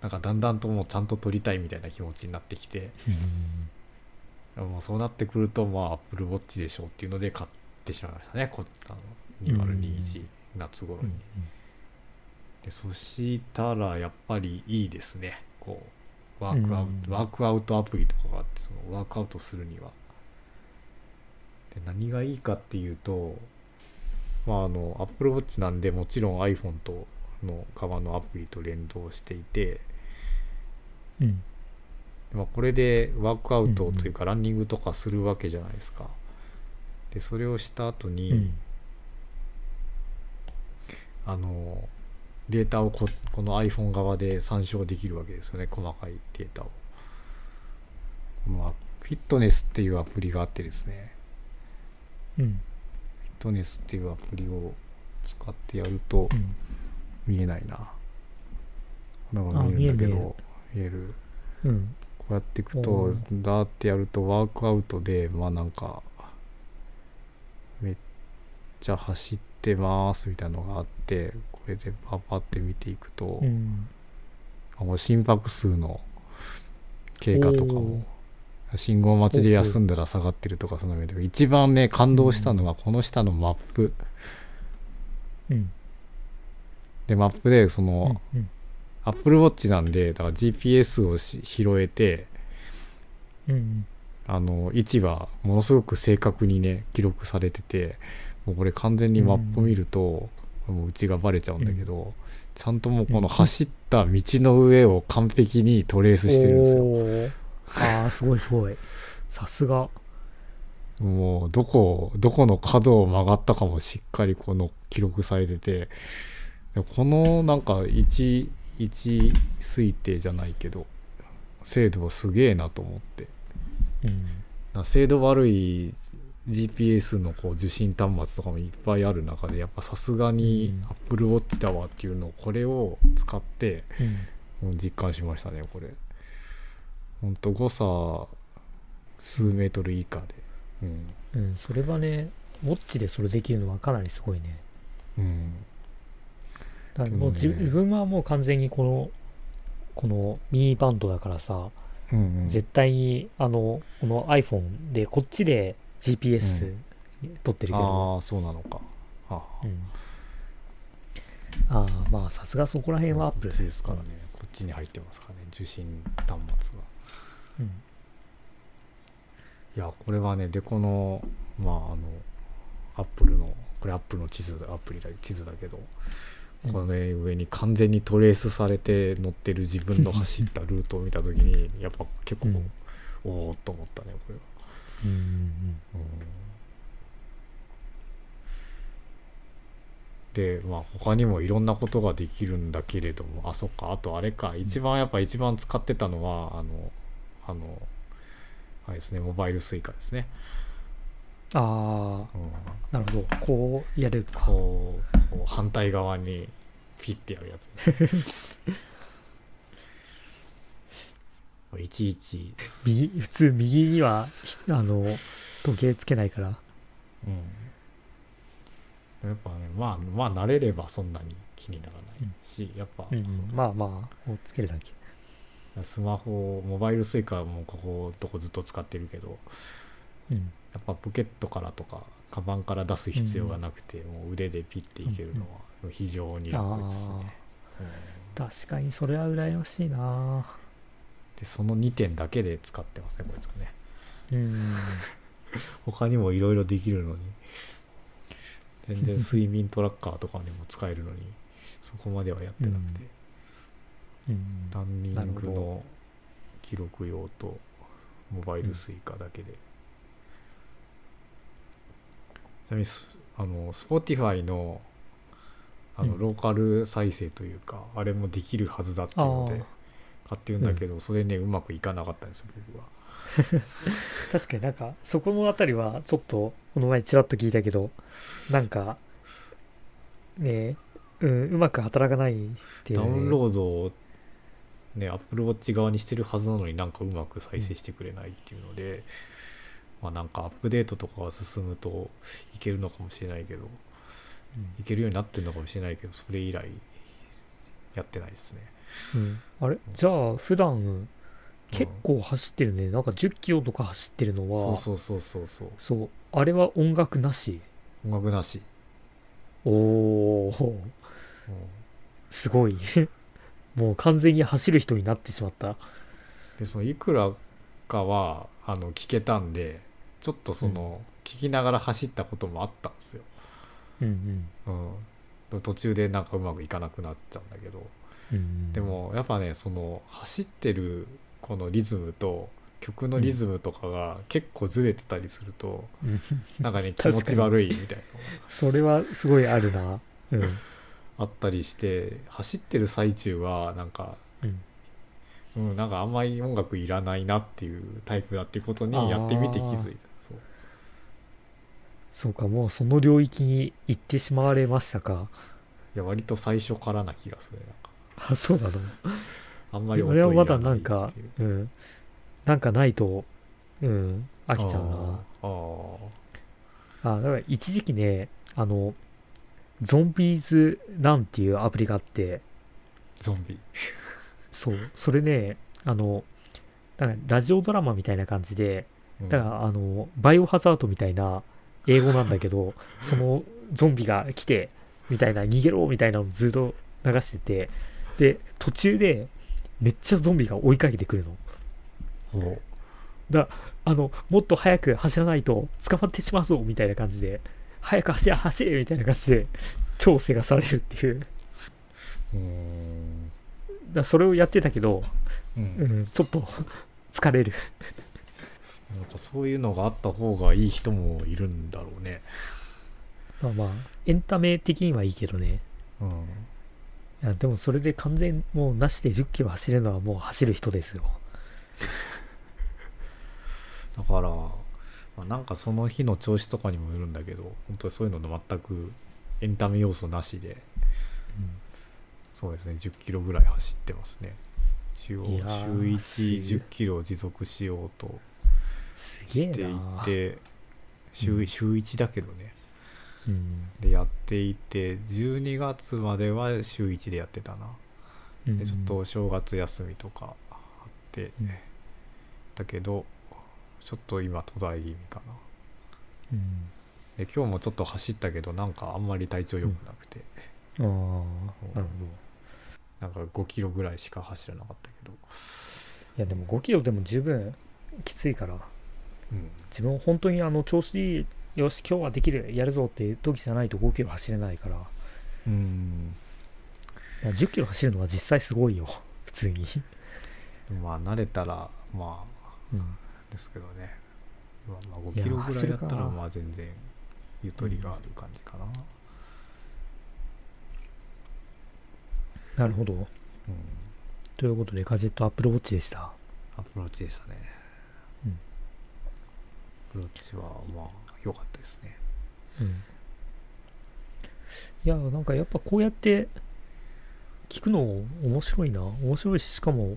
なんかだんだんともうちゃんと取りたいみたいな気持ちになってきてもうそうなってくるとまあ Apple Watch でしょうっていうので買ってしまいましたね。こあの2021夏頃に。
うん。
でそしたらやっぱりいいですね。こうワークアウト、
うん。
ワークアウトアプリとかがあってそのワークアウトするには。で何がいいかっていうとまああの Apple Watch なんでもちろん iPhone との側のアプリと連動していて、
うん
まあ、これでワークアウトというかランニングとかするわけじゃないですか。でそれをした後に、
うん。
あのデータをここの iPhone 側で参照できるわけですよね。細かいデータを、まあ、フィットネスっていうアプリがあってですね。
うん。
フィットネスっていうアプリを使ってやると
うん。
見えないな。なんか見えるんだけ
あ見える
ど見える。
うん
こうやっていく
お
と
ー
ダーってやるとワークアウトでまあなんかめっちゃ走ってますみたいなのがあってこれでパパって見ていくと、
うん。
あもう心拍数の経過とかも信号待ちで休んだら下がってるとかその上で一番ね感動したのはこの下のマップ。
うん。
でマップでそ
うん
の
うん
アップルウォッチなんでだから GPS を拾えて、
うん、
あの位置がものすごく正確にね記録されててもうこれ完全にマップ見ると、うん、もううちがバレちゃうんだけど、うん、ちゃんともうこの走った道の上を完璧にトレースしてるんですよ。
ああすごいすごい。さすが。
もうどこどこの角を曲がったかもしっかりこの記録されててこのなんか1一推定じゃないけど精度はすげえなと思って、
うん、
精度悪い GPS のこう受信端末とかもいっぱいある中でやっぱさすがに AppleWatch だわっていうのをこれを使って、
うん、
実感しましたねこれ。ほんと誤差数メートル以下で。うん、
うん、それはねウォッチでそれできるのはかなりすごいね。
うん。
だもう自自分はもう完全にこの、このミニバンドだからさ、
うんうん。
絶対にあの、この iPhone でこっちで GPS 撮ってるけど、
ああそうなのか。あ。
うん。ああ、まあさすがそこら辺はアップ。
こっちですからね。こっちに入ってますからね。受信端末が。
うん。
いやこれはねでこのまああのアップルのこれアップルの地図アプリだ地図だけど、
うん
この、ね、上に完全にトレースされて乗ってる自分の走ったルートを見た時にやっぱ結構、
うん。
おおっと思ったねこれは、
うんうん
うん。でまあ他にもいろんなことができるんだけれどもあそっか。あとあれか。一番やっぱ一番使ってたのはあのあのあれですねモバイルスイカですね、
ああ、
うん、
なるほど。こうやるか。
こうこう反対側にピッてやるやつ。いちいち、
右、普通右には、ひあの、時計つけないから。
うん、やっぱねまあまあ慣れればそんなに気にならないし、やっぱ、
うんうん、まあまあをつけるだけ。
スマホモバイルスイカもここどこずっと使ってるけど
うん。
やっぱポケットからとかカバンから出す必要がなくて、もう腕でピッていけるのは非常に楽ですね、うん。
確かにそれは羨ましいな。
でその2点だけで使ってますねこいつはね。
うん。
他にもいろいろできるのに。全然睡眠トラッカーとかにも使えるのにそこまではやってなくて、
うん。
ランニングの記録用とモバイルスイカだけで、ちなみにスあの Spotify のあの
うん。
ローカル再生というか、あれもできるはずだっていうので買ってるんだけど、それねうまくいかなかったんですよ僕は。
確かになんかそこのあたりはちょっとこの前ちらっと聞いたけどなんかねうんうまく働かないっていうね。
ダウンロードをね Apple Watch 側にしてるはずなのになんかうまく再生してくれないっていうので、まあなんかアップデートとかが進むといけるのかもしれないけどいけるようになってるのかもしれないけどそれ以来やってないですね。
うん、あれ？じゃあ普段結構走ってるね、なんか10キロとか走ってるのは
そうそうそうそうそう。
そうあれは音楽なし？
音楽なし、
おおすごい。もう完全に走る人になってしまった。
でそのいくらかはあの聞けたんでちょっとその、聞きながら走ったこともあったんですよ、
うん
うん、途中でなんかうまくいかなくなっちゃうんだけど。
うんうん。
でもやっぱねその走ってるこのリズムと曲のリズムとかが結構ずれてたりすると、
うん。
なんかね 気持ち悪いみたいな。
それはすごいあるな。うん。
あったりして走ってる最中はなんか、
うん。
うん、なんかあんまり音楽いらないなっていうタイプだっていうことにやってみて気づいたそう
かもうその領域に行ってしまわれましたか。
いや割と最初からな気がする
あそうなの？
あんまり音
俺はまだ
な
んかうん。なんかないとうん。飽きちゃうな。
あー。あ
あだから一時期ねあのゾンビーズランっていうアプリがあって。
ーゾンビ。
そう。それねあのなんかラジオドラマみたいな感じで
うん。
だからあのバイオハザードみたいな英語なんだけどそのゾンビが来てみたいな逃げろみたいなのをずっと流しててで途中でめっちゃゾンビが追いかけてくるの。
お
あのもっと早く走らないと捕まってしまうぞみたいな感じで早く走れ走れみたいな感じで超せがされるっていう。
うーん。
らそれをやってたけど、
うん。
うん、ちょっと疲れる
なんかそういうのがあった方がいい人もいるんだろうね。
まあまあエンタメ的にはいいけどね。
うん。
いやでもそれで完全もうなしで10キロ走れるのはもう走る人ですよ。
だから、まあ、なんかその日の調子とかにもよるんだけど本当にそういうの全くエンタメ要素なしで。そうですね10キロぐらい走ってますね。一応週
いやーすげえ。
110キロ持続しようと
すげえ
してい
な
て週
うん。
週1だけどね。
うん。
でやっていて12月までは週1でやってたな。
うん。
でちょっとお正月休みとかあって、
うん。
だけどちょっと今途絶え気味かな。
うん。
で今日もちょっと走ったけどなんかあんまり体調良くなくて、
ああなるほど。
なんか5キロぐらいしか走らなかったけど、
いやでも5キロでも十分きついから
うん、
自分本当にあの調子いいよし今日はできるやるぞっていう時じゃないと5キロ走れないから。い
うん。
や10キロ走るのは実際すごいよ 普通に、
まあ慣れたらまあ
うん、
ですけどね、まあ、まあ5
いや
キロぐらいだった
ら
まあ全然ゆとりがある感じかな、
なるほど。
うん、
ということでガジェットアップルウォッチでした。
アプローチでしたね、プローチはまあ良かったですね。
うん。いやなんかやっぱこうやって聞くの面白いな。面白いししかも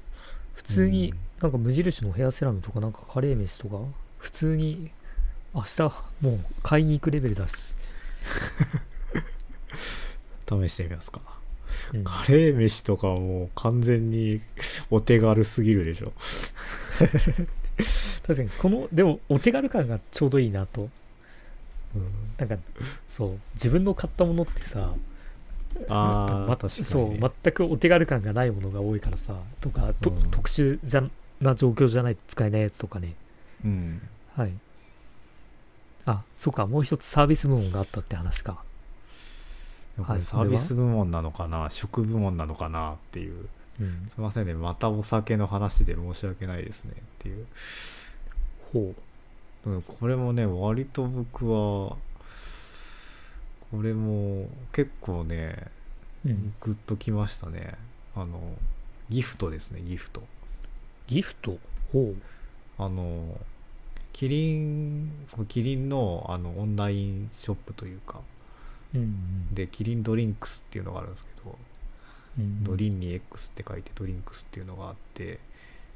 普通に
うん。
なんか無印のヘアセラムとかなんかカレー飯とか普通に明日もう買いに行くレベルだし。
試してみますか。
うん。
カレー飯とかもう完全にお手軽すぎるでしょ
確かにこのでもお手軽感がちょうどいいなと。
うん
なんかそう自分の買ったものってさ
ああ、
まそう全くお手軽感がないものが多いからさとか、と
うん。
特殊じゃな状況じゃないと使えないやつとかね。
うん。
はい。あそうかもう一つサービス部門があったって話か。
サービス部門なのかな、食部門なのかなっていう。
うん
すいませんね、またお酒の話で申し訳ないですねっていう。
ほ
うんこれもね、割と僕は、これも結構ね、
う、うん、
グッときましたね。あの、ギフトですね、ギフト。
ギフト？ほ
あの、キリン、キリンのあのオンラインショップというか、
う、うん
で、キリンドリンクスっていうのがあるんですけど、
うん、
ドリンに X って書いてドリンクスっていうのがあって、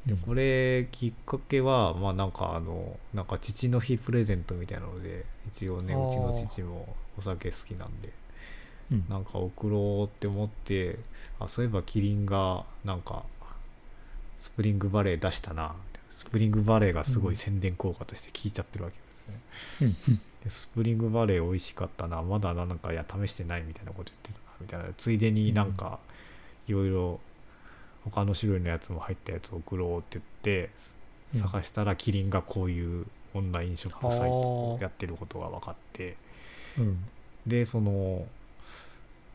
うん。
これきっかけはまあなんかあのなんか父の日プレゼントみたいなので一応ねうちの父もお酒好きなんで
うん。
なんか送ろうって思ってあそういえばキリンがなんかスプリングバレー出したなスプリングバレーがすごい宣伝効果として効いちゃってるわけですね、でスプリングバレー美味しかったなまだなんかいや試してないみたいなこと言ってたなみたいな。ついでになんかいろいろ他の種類のやつも入ったやつを送ろうって言って
うん。
探したらキリンがこういうオンラインショップサイトを
はあ
やってることが分かって。
うん。
でその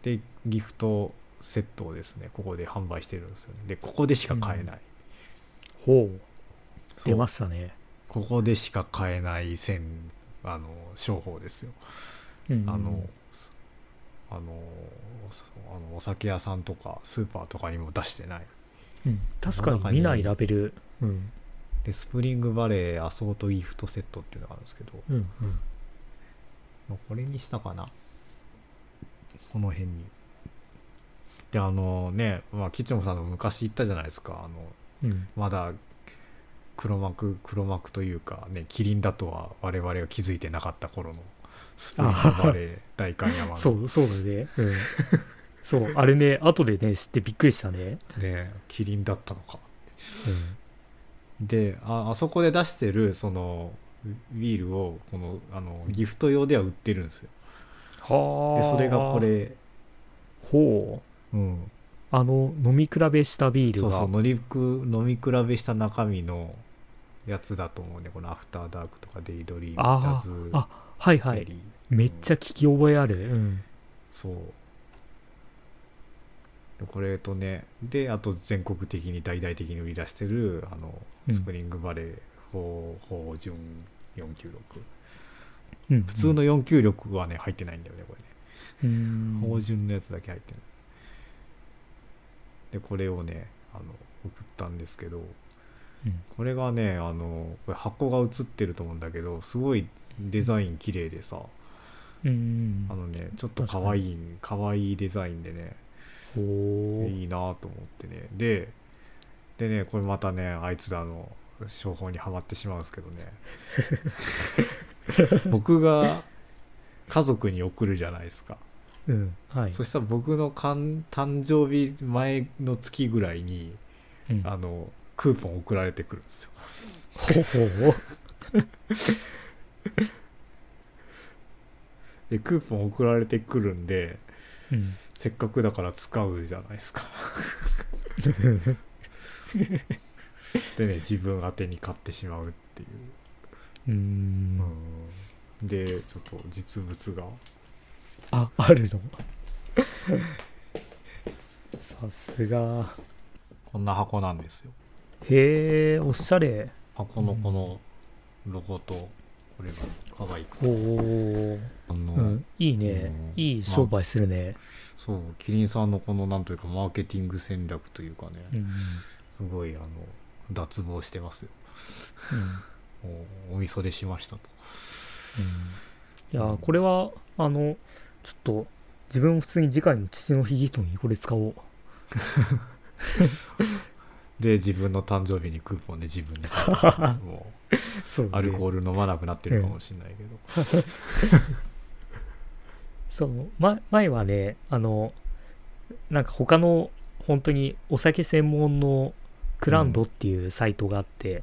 でギフトセットをですねここで販売してるんですよね。でここでしか買えない、
ほう。
そう。
出ましたね。
ここでしか買えない線あの商法ですよ。
うん。
あの、あのそあのお酒屋さんとかスーパーとかにも出してない。
うん、確かに見ないラベル。うん。
でスプリングバレーアソートギフトセットっていうのがあるんですけど
うんうん。
まあこれにしたかな。この辺に。であのね、まあ、キッチンさんの昔言ったじゃないですか。あの
うん。
まだ黒幕黒幕というかねキリンだとは我々が気づいてなかった頃のスプリングバレー大観山の。
そうそうだね。うん。そうあれね後でね知ってびっくりしたね。
ねキリンだったのか。
うん。
でああそこで出してるそのビールをこのあのギフト用では売ってるんですよ。
はあ。
でそれがこれ、
ほう。
うん、
あの飲み比べしたビールが。
そうそう飲みく飲み比べした中身のやつだと思うね。このアフターダークとかデイドリームジャズ。
あはいはい。
ベリー、
めっちゃ聞き覚えある。うん。
そう。でこれとねであと全国的に大々的に売り出してるあの
うん。
スプリングバレー法法順496
うん。
普通の496はね入ってないんだよねこれね。
うん。
芳醇のやつだけ入ってるでこれをねあの送ったんですけど
うん。
これがねあのこれ箱が写ってると思うんだけどすごいデザイン綺麗でさ。
うん
あのねちょっと可愛い可愛いデザインでね。いいなと思ってね。ででねこれまたねあいつらの商法にはまってしまうんですけどね。僕が家族に送るじゃないですか。
うんはい。
そしたら僕のかん誕生日前の月ぐらいに
うん。
あのクーポン送られてくるんですよ。
ほうほう
でクーポン送られてくるんで
うん。
せっかくだから使うじゃないですか。でね自分宛てに買ってしまうっていう。
うん。
うん。でちょっと実物が。
ああるの？さすが。
こんな箱なんですよ。
へえおしゃれ。
箱のこのロゴとこれが可愛く
おお、
あの、
うん、いいね、
うん。
いい商売するね、
そうキリンさんのこのなんというかマーケティング戦略というかね、
うん
すごいあの脱帽してますよ。
うん。
も うおみそれしましたと。
いやーこれはあのちょっと自分も普通に次回の父の日ギフトにこれ使おう。
で自分の誕生日にクーポンで自分で もう
そう、ね、
アルコール飲まなくなってるかもしれないけど、
そう、ま、前はねあのなんか他の本当にお酒専門のクランドっていうサイトがあって、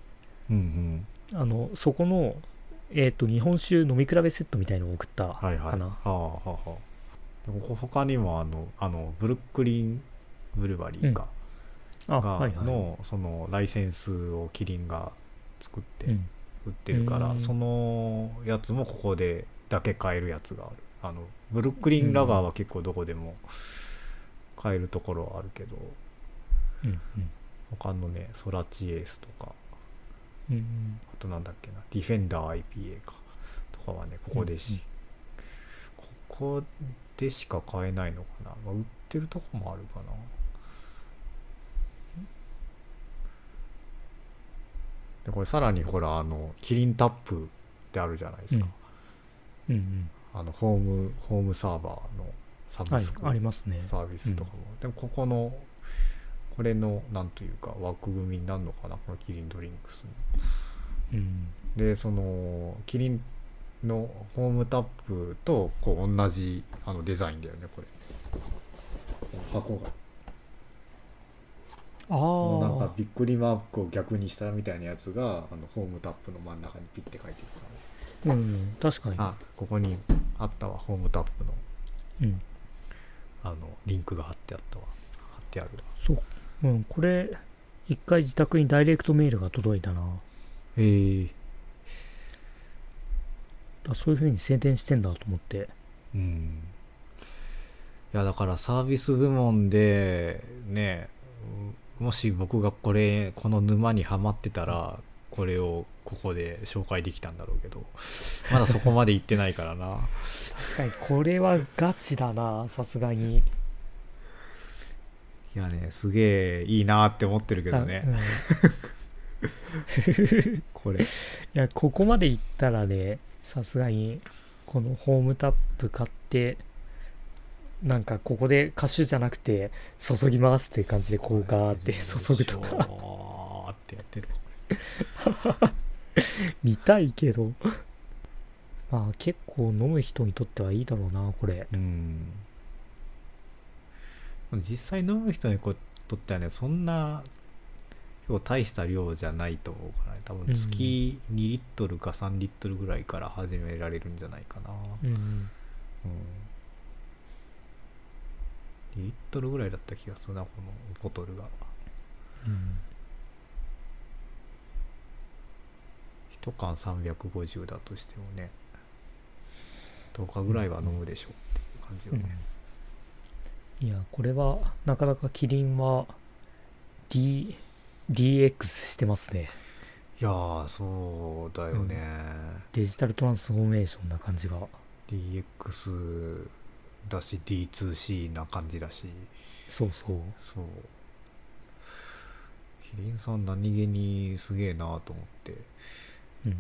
うん。うん
あのそこの、えー、と日本酒飲み比べセットみたいのを送ったかな、
はいはい。はあはあはあ。でも他にもあのあのブルックリンブルバリーか、が
あはいはい
のそのライセンスをキリンが作って
うん。
売ってるから、
うん
そのやつもここでだけ買えるやつがある。あのブルックリンラガーは結構どこでも買えるところはあるけど
うん
他のねソラチエースとか
うんうん。
あとなんだっけなディフェンダー IPA かとかはねここでし、
うんうん。
ここでしか買えないのかな、まあ、売ってるとこもあるかなでこれさらにほらあのキリンタップってあるじゃないですか、
うん。うん
あのホームホームサーバーのサブ
はい
スク
ありますね。
サービスとかも、でもここのこれのなんというか枠組みになるのかなこのキリンドリンクスの。
うん。
でそのキリンのホームタップとこう同じあのデザインだよねこれ。箱が
あ
なんか
あ
びっくりマークを逆にしたみたいなやつがあのホームタップの真ん中にピッて書いてるか
うんうん確かに。
らあここにあったわホームタップの。
うん。
あのリンクが貼ってあったわ。貼ってある。わ
そう。うんこれ一回自宅にダイレクトメールが届いたな。
へえ
あそういう風に宣伝してんだと思って。
うん。いやだからサービス部門でねうもし僕がこれこの沼にはまってたらこれをここで紹介できたんだろうけどまだそこまで行ってないからな。
確かにこれはガチだなさすがに。
いやねすげえいいなって思ってるけどね。
あうん。
これ。
いやここまでいったらねさすがにこのホームタップ買ってなんかここで歌手じゃなくて注ぎますっていう感じでこうガーって注ぐとか。
かってやってる。
見たいけど。まあ結構飲む人にとってはいいだろうなこれ。
うん。実際飲む人にとってはねそんな結構大した量じゃないと思うからね。多分月2リットルか3リットルぐらいから始められるんじゃないかな、
うん。
うん2リットルぐらいだった気がするなこのボトルが。
うん
1缶350だとしてもね10日ぐらいは飲むでしょうっていう感じよね、
いやこれはなかなかキリンは D DX してますね。
いやーそうだよね、
デジタルトランスフォーメーションな感じが。
DX だし D2C な感じだし。
そうそう。
そう。キリンさん何気にすげえなと思って。い
うん。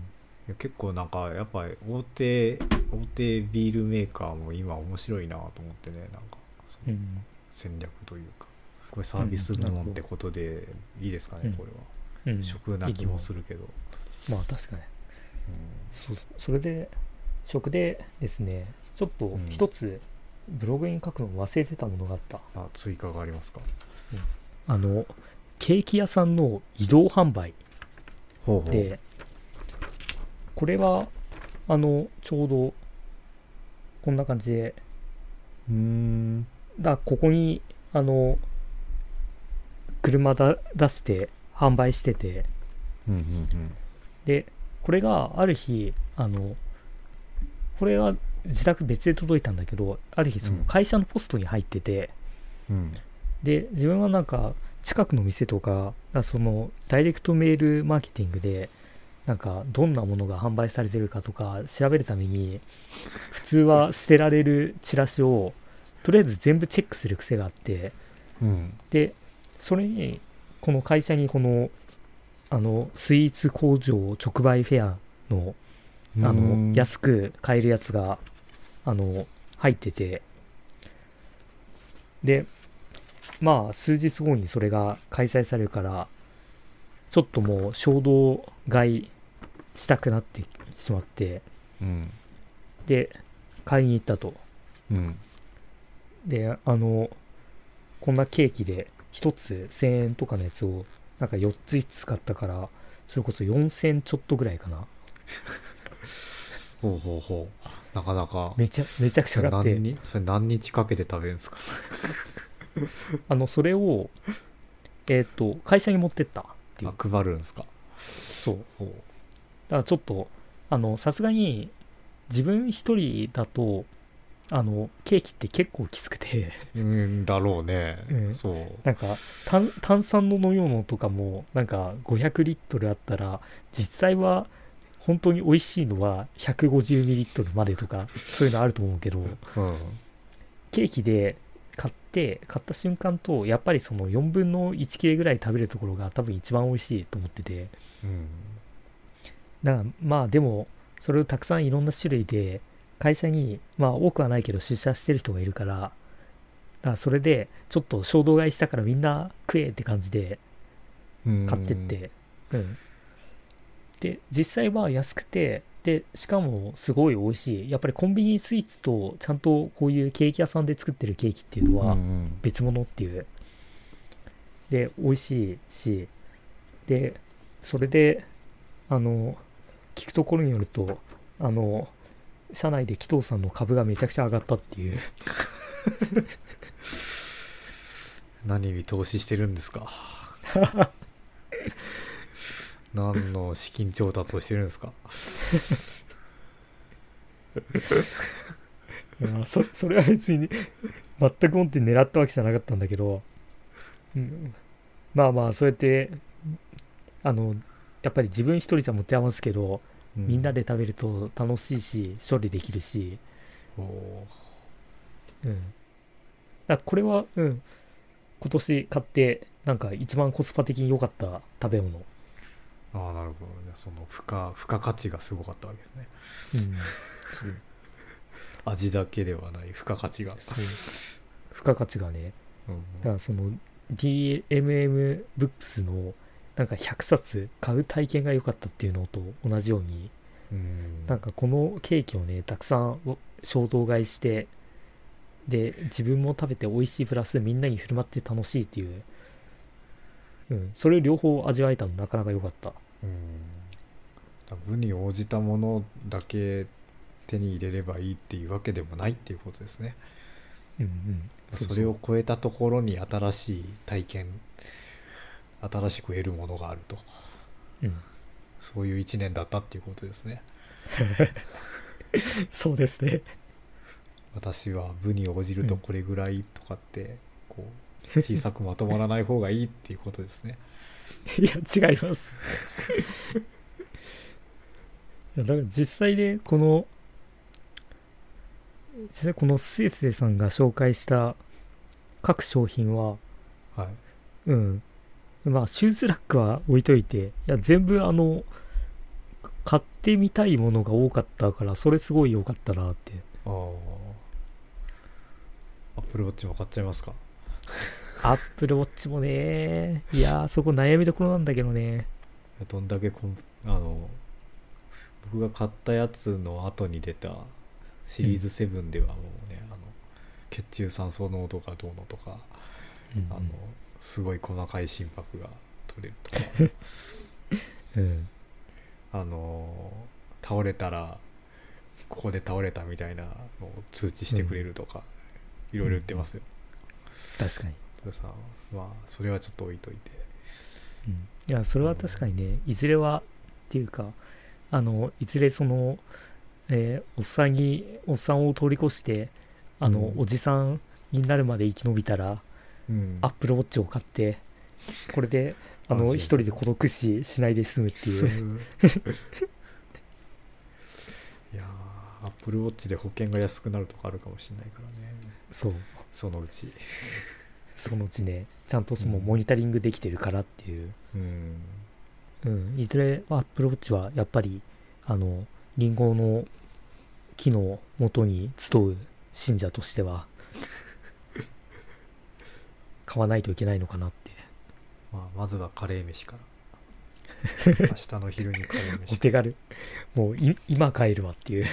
や結構なんかやっぱり大手大手ビールメーカーも今面白いなと思ってねなんかその
うん。
戦略というか。これサービス部門ってことでいいですかね、
うん。
これは、
うん。
食な気もするけど、
まあ確かに。
うん。
そそれで食でですねちょっと
うん。
一つブログに書くの忘れてたものがあった、
あ追加がありますか？
あのケーキ屋さんの移動販売。でこれはあのちょうどこんな感じで
うーん
だここにあの車だ出して販売してて。
うんうん
でこれがある日あのこれは自宅別で届いたんだけどある日その
うん。
会社のポストに入ってて、
うん。うん
で自分はなんか近くの店とかあそのダイレクトメールマーケティングでなんかどんなものが販売されてるかとか調べるために普通は捨てられるチラシをとりあえず全部チェックする癖があって
うん。
でそれにこの会社にこのあのスイーツ工場直売フェアのあの安く買えるやつがあの入ってて。でまあ数日後にそれが開催されるからちょっともう衝動買いしたくなってしまって。
うん。
で買いに行ったと。
うん。
であのこんなケーキで1つ1000円とかのやつをなんか4つ5つ買ったからそれこそ4000ちょっとぐらいかな。
ほうほうほうなかなか。
めちゃめちゃくちゃ
それ
買って。
何にそれ何日かけて食べるんですか？
あのそれをえっ、と会社に持ってったっていう。
あ配るんですか？
そう。だからちょっとあのさすがに自分一人だとあのケーキって結構きつくて。
うんだろうね、
うん。
そう。
なんか炭炭酸の飲み物とかもなんか500リットルあったら実際は本当に美味しいのは150ミリリットルまでとかそういうのあると思うけど
うん。
ケーキで買って買った瞬間とやっぱりその4分の1切れぐらい食べるところが多分一番美味しいと思ってて。
うん。
だからまあでもそれをたくさんいろんな種類で会社にまあ多くはないけど出社してる人がいるからだからそれでちょっと衝動買いしたからみんな食えって感じで
うん。
買ってって。うんで実際は安くてでしかもすごい美味しい。やっぱりコンビニスイーツとちゃんとこういうケーキ屋さんで作ってるケーキっていうのは、
うんうん。
別物っていう。で美味しいし。でそれであの聞くところによるとあの社内で紀藤さんの株がめちゃくちゃ上がったっていう。
何に投資してるんですか 何の資金調達をしてるんですか？
いやそそれは別に全くもって狙ったわけじゃなかったんだけど、うん、まあまあそうやってあのやっぱり自分一人じゃ持て余すけど、みんなで食べると楽しいし処理できるし、うん、だこれは、うん、今年買ってなんか一番コスパ的に良かった食べ物、
ああなるほど。ねその付加付加価値がすごかったわけですね。
うん、
味だけではない付加価値が。
付加価値がね
うん
だからその DMM ブックスのなんか100冊買う体験が良かったっていうのと同じように
うん。
なんかこのケーキをねたくさん衝動買いしてで自分も食べて美味しいプラスみんなに振る舞って楽しいっていう、うん、それを両方味わえたのなかなか良かった。
うん。部に応じたものだけ手に入れればいいっていうわけでもないっていうことですね。
うんうん。そ
れを超えたところに新しい体験新しく得るものがあると。
うん。
そういう一年だったっていうことですね。
そうですね。
私は部に応じるとこれぐらいとかってこう小さくまとまらない方がいいっていうことですね。
いや違います。いやだから実際ねこの実際このスエスエさんが紹介した各商品は
はい。
うん。まあシューズラックは置いといていや全部あの買ってみたいものが多かったからそれすごい良かったなって。
ああアップルウォッチも買っちゃいますか？
アップルウォッチもね。いやーそこ悩みどころなんだけどね。
どんだけコンあの僕が買ったやつの後に出たシリーズ7ではもうね、あの血中酸素濃度がどうのとか、
うん
あのすごい細かい心拍が取れるとか。
うん。
あの倒れたらここで倒れたみたいなのを通知してくれるとか、いろいろ言ってますよ、
確かに
それさまあそれはちょっと置いといて。
うん。いやそれは確かにねいずれはっていうかあのいずれその、えーおっさんにおっさんを通り越してあの、
うん。
おじさんになるまで生き延びたら
うん。
アップルウォッチを買ってこれであの一人で孤独死しないで済むっていう。
いやーアップルウォッチで保険が安くなるとかあるかもしれないからね。
そう。
そのうち
そのうちねちゃんとその
うん。
モニタリングできてるからっていう、
うん。
うん、いずれアップルウォッチはやっぱりあのリンゴの木の元に集う信者としては 買わないといけないのかなって。
まあ、まずはカレー飯から。明日の昼にカレー
お
飯
手軽。もうい今買えるわっていう。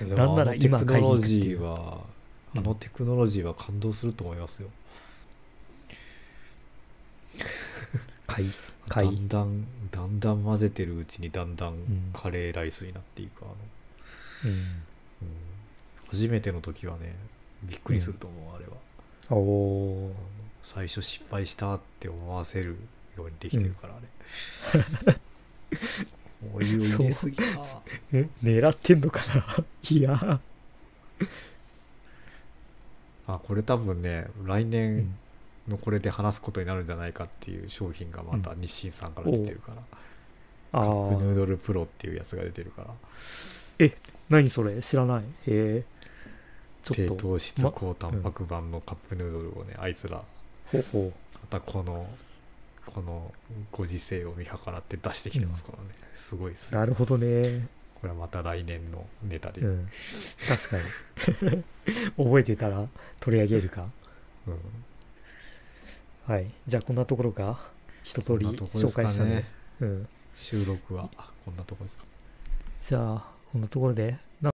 なんなら今
あのテクノロジ
買いに行くっ
あのテクノロジーは感動すると思いますよ、
買い
だんだんだんだん混ぜてるうちにだんだん
ん。
カレーライスになっていくあの、
うん。
うん、初めての時はねびっくりすると思う、あれは。
おお
最初失敗したって思わせるようにできてるから、あれ。お湯を入れすぎた
え狙ってんのかな？いや。
あこれ多分ね来
う
年
ん
のこれで話すことになるんじゃないかっていう商品がまた日清さんから出てるから、
あ
カップヌー
あ
ドルプロっていうやつが出てるから。
何それ？知らない？へえち
低
ょっと。
糖質
ま
高タンパク版のカップヌードルをねあいつら
ほうほ
またこのこのご時世を見計らって出してきてますからね、すごいっす
なるほどね。
これはまた来年のネタで、うん。
うん確かに。覚えてたら取り上げるかはい。じゃあこんなところか？一通り紹介したね。うん。
収録は。こんなとこですか。
じゃあこんなところで。な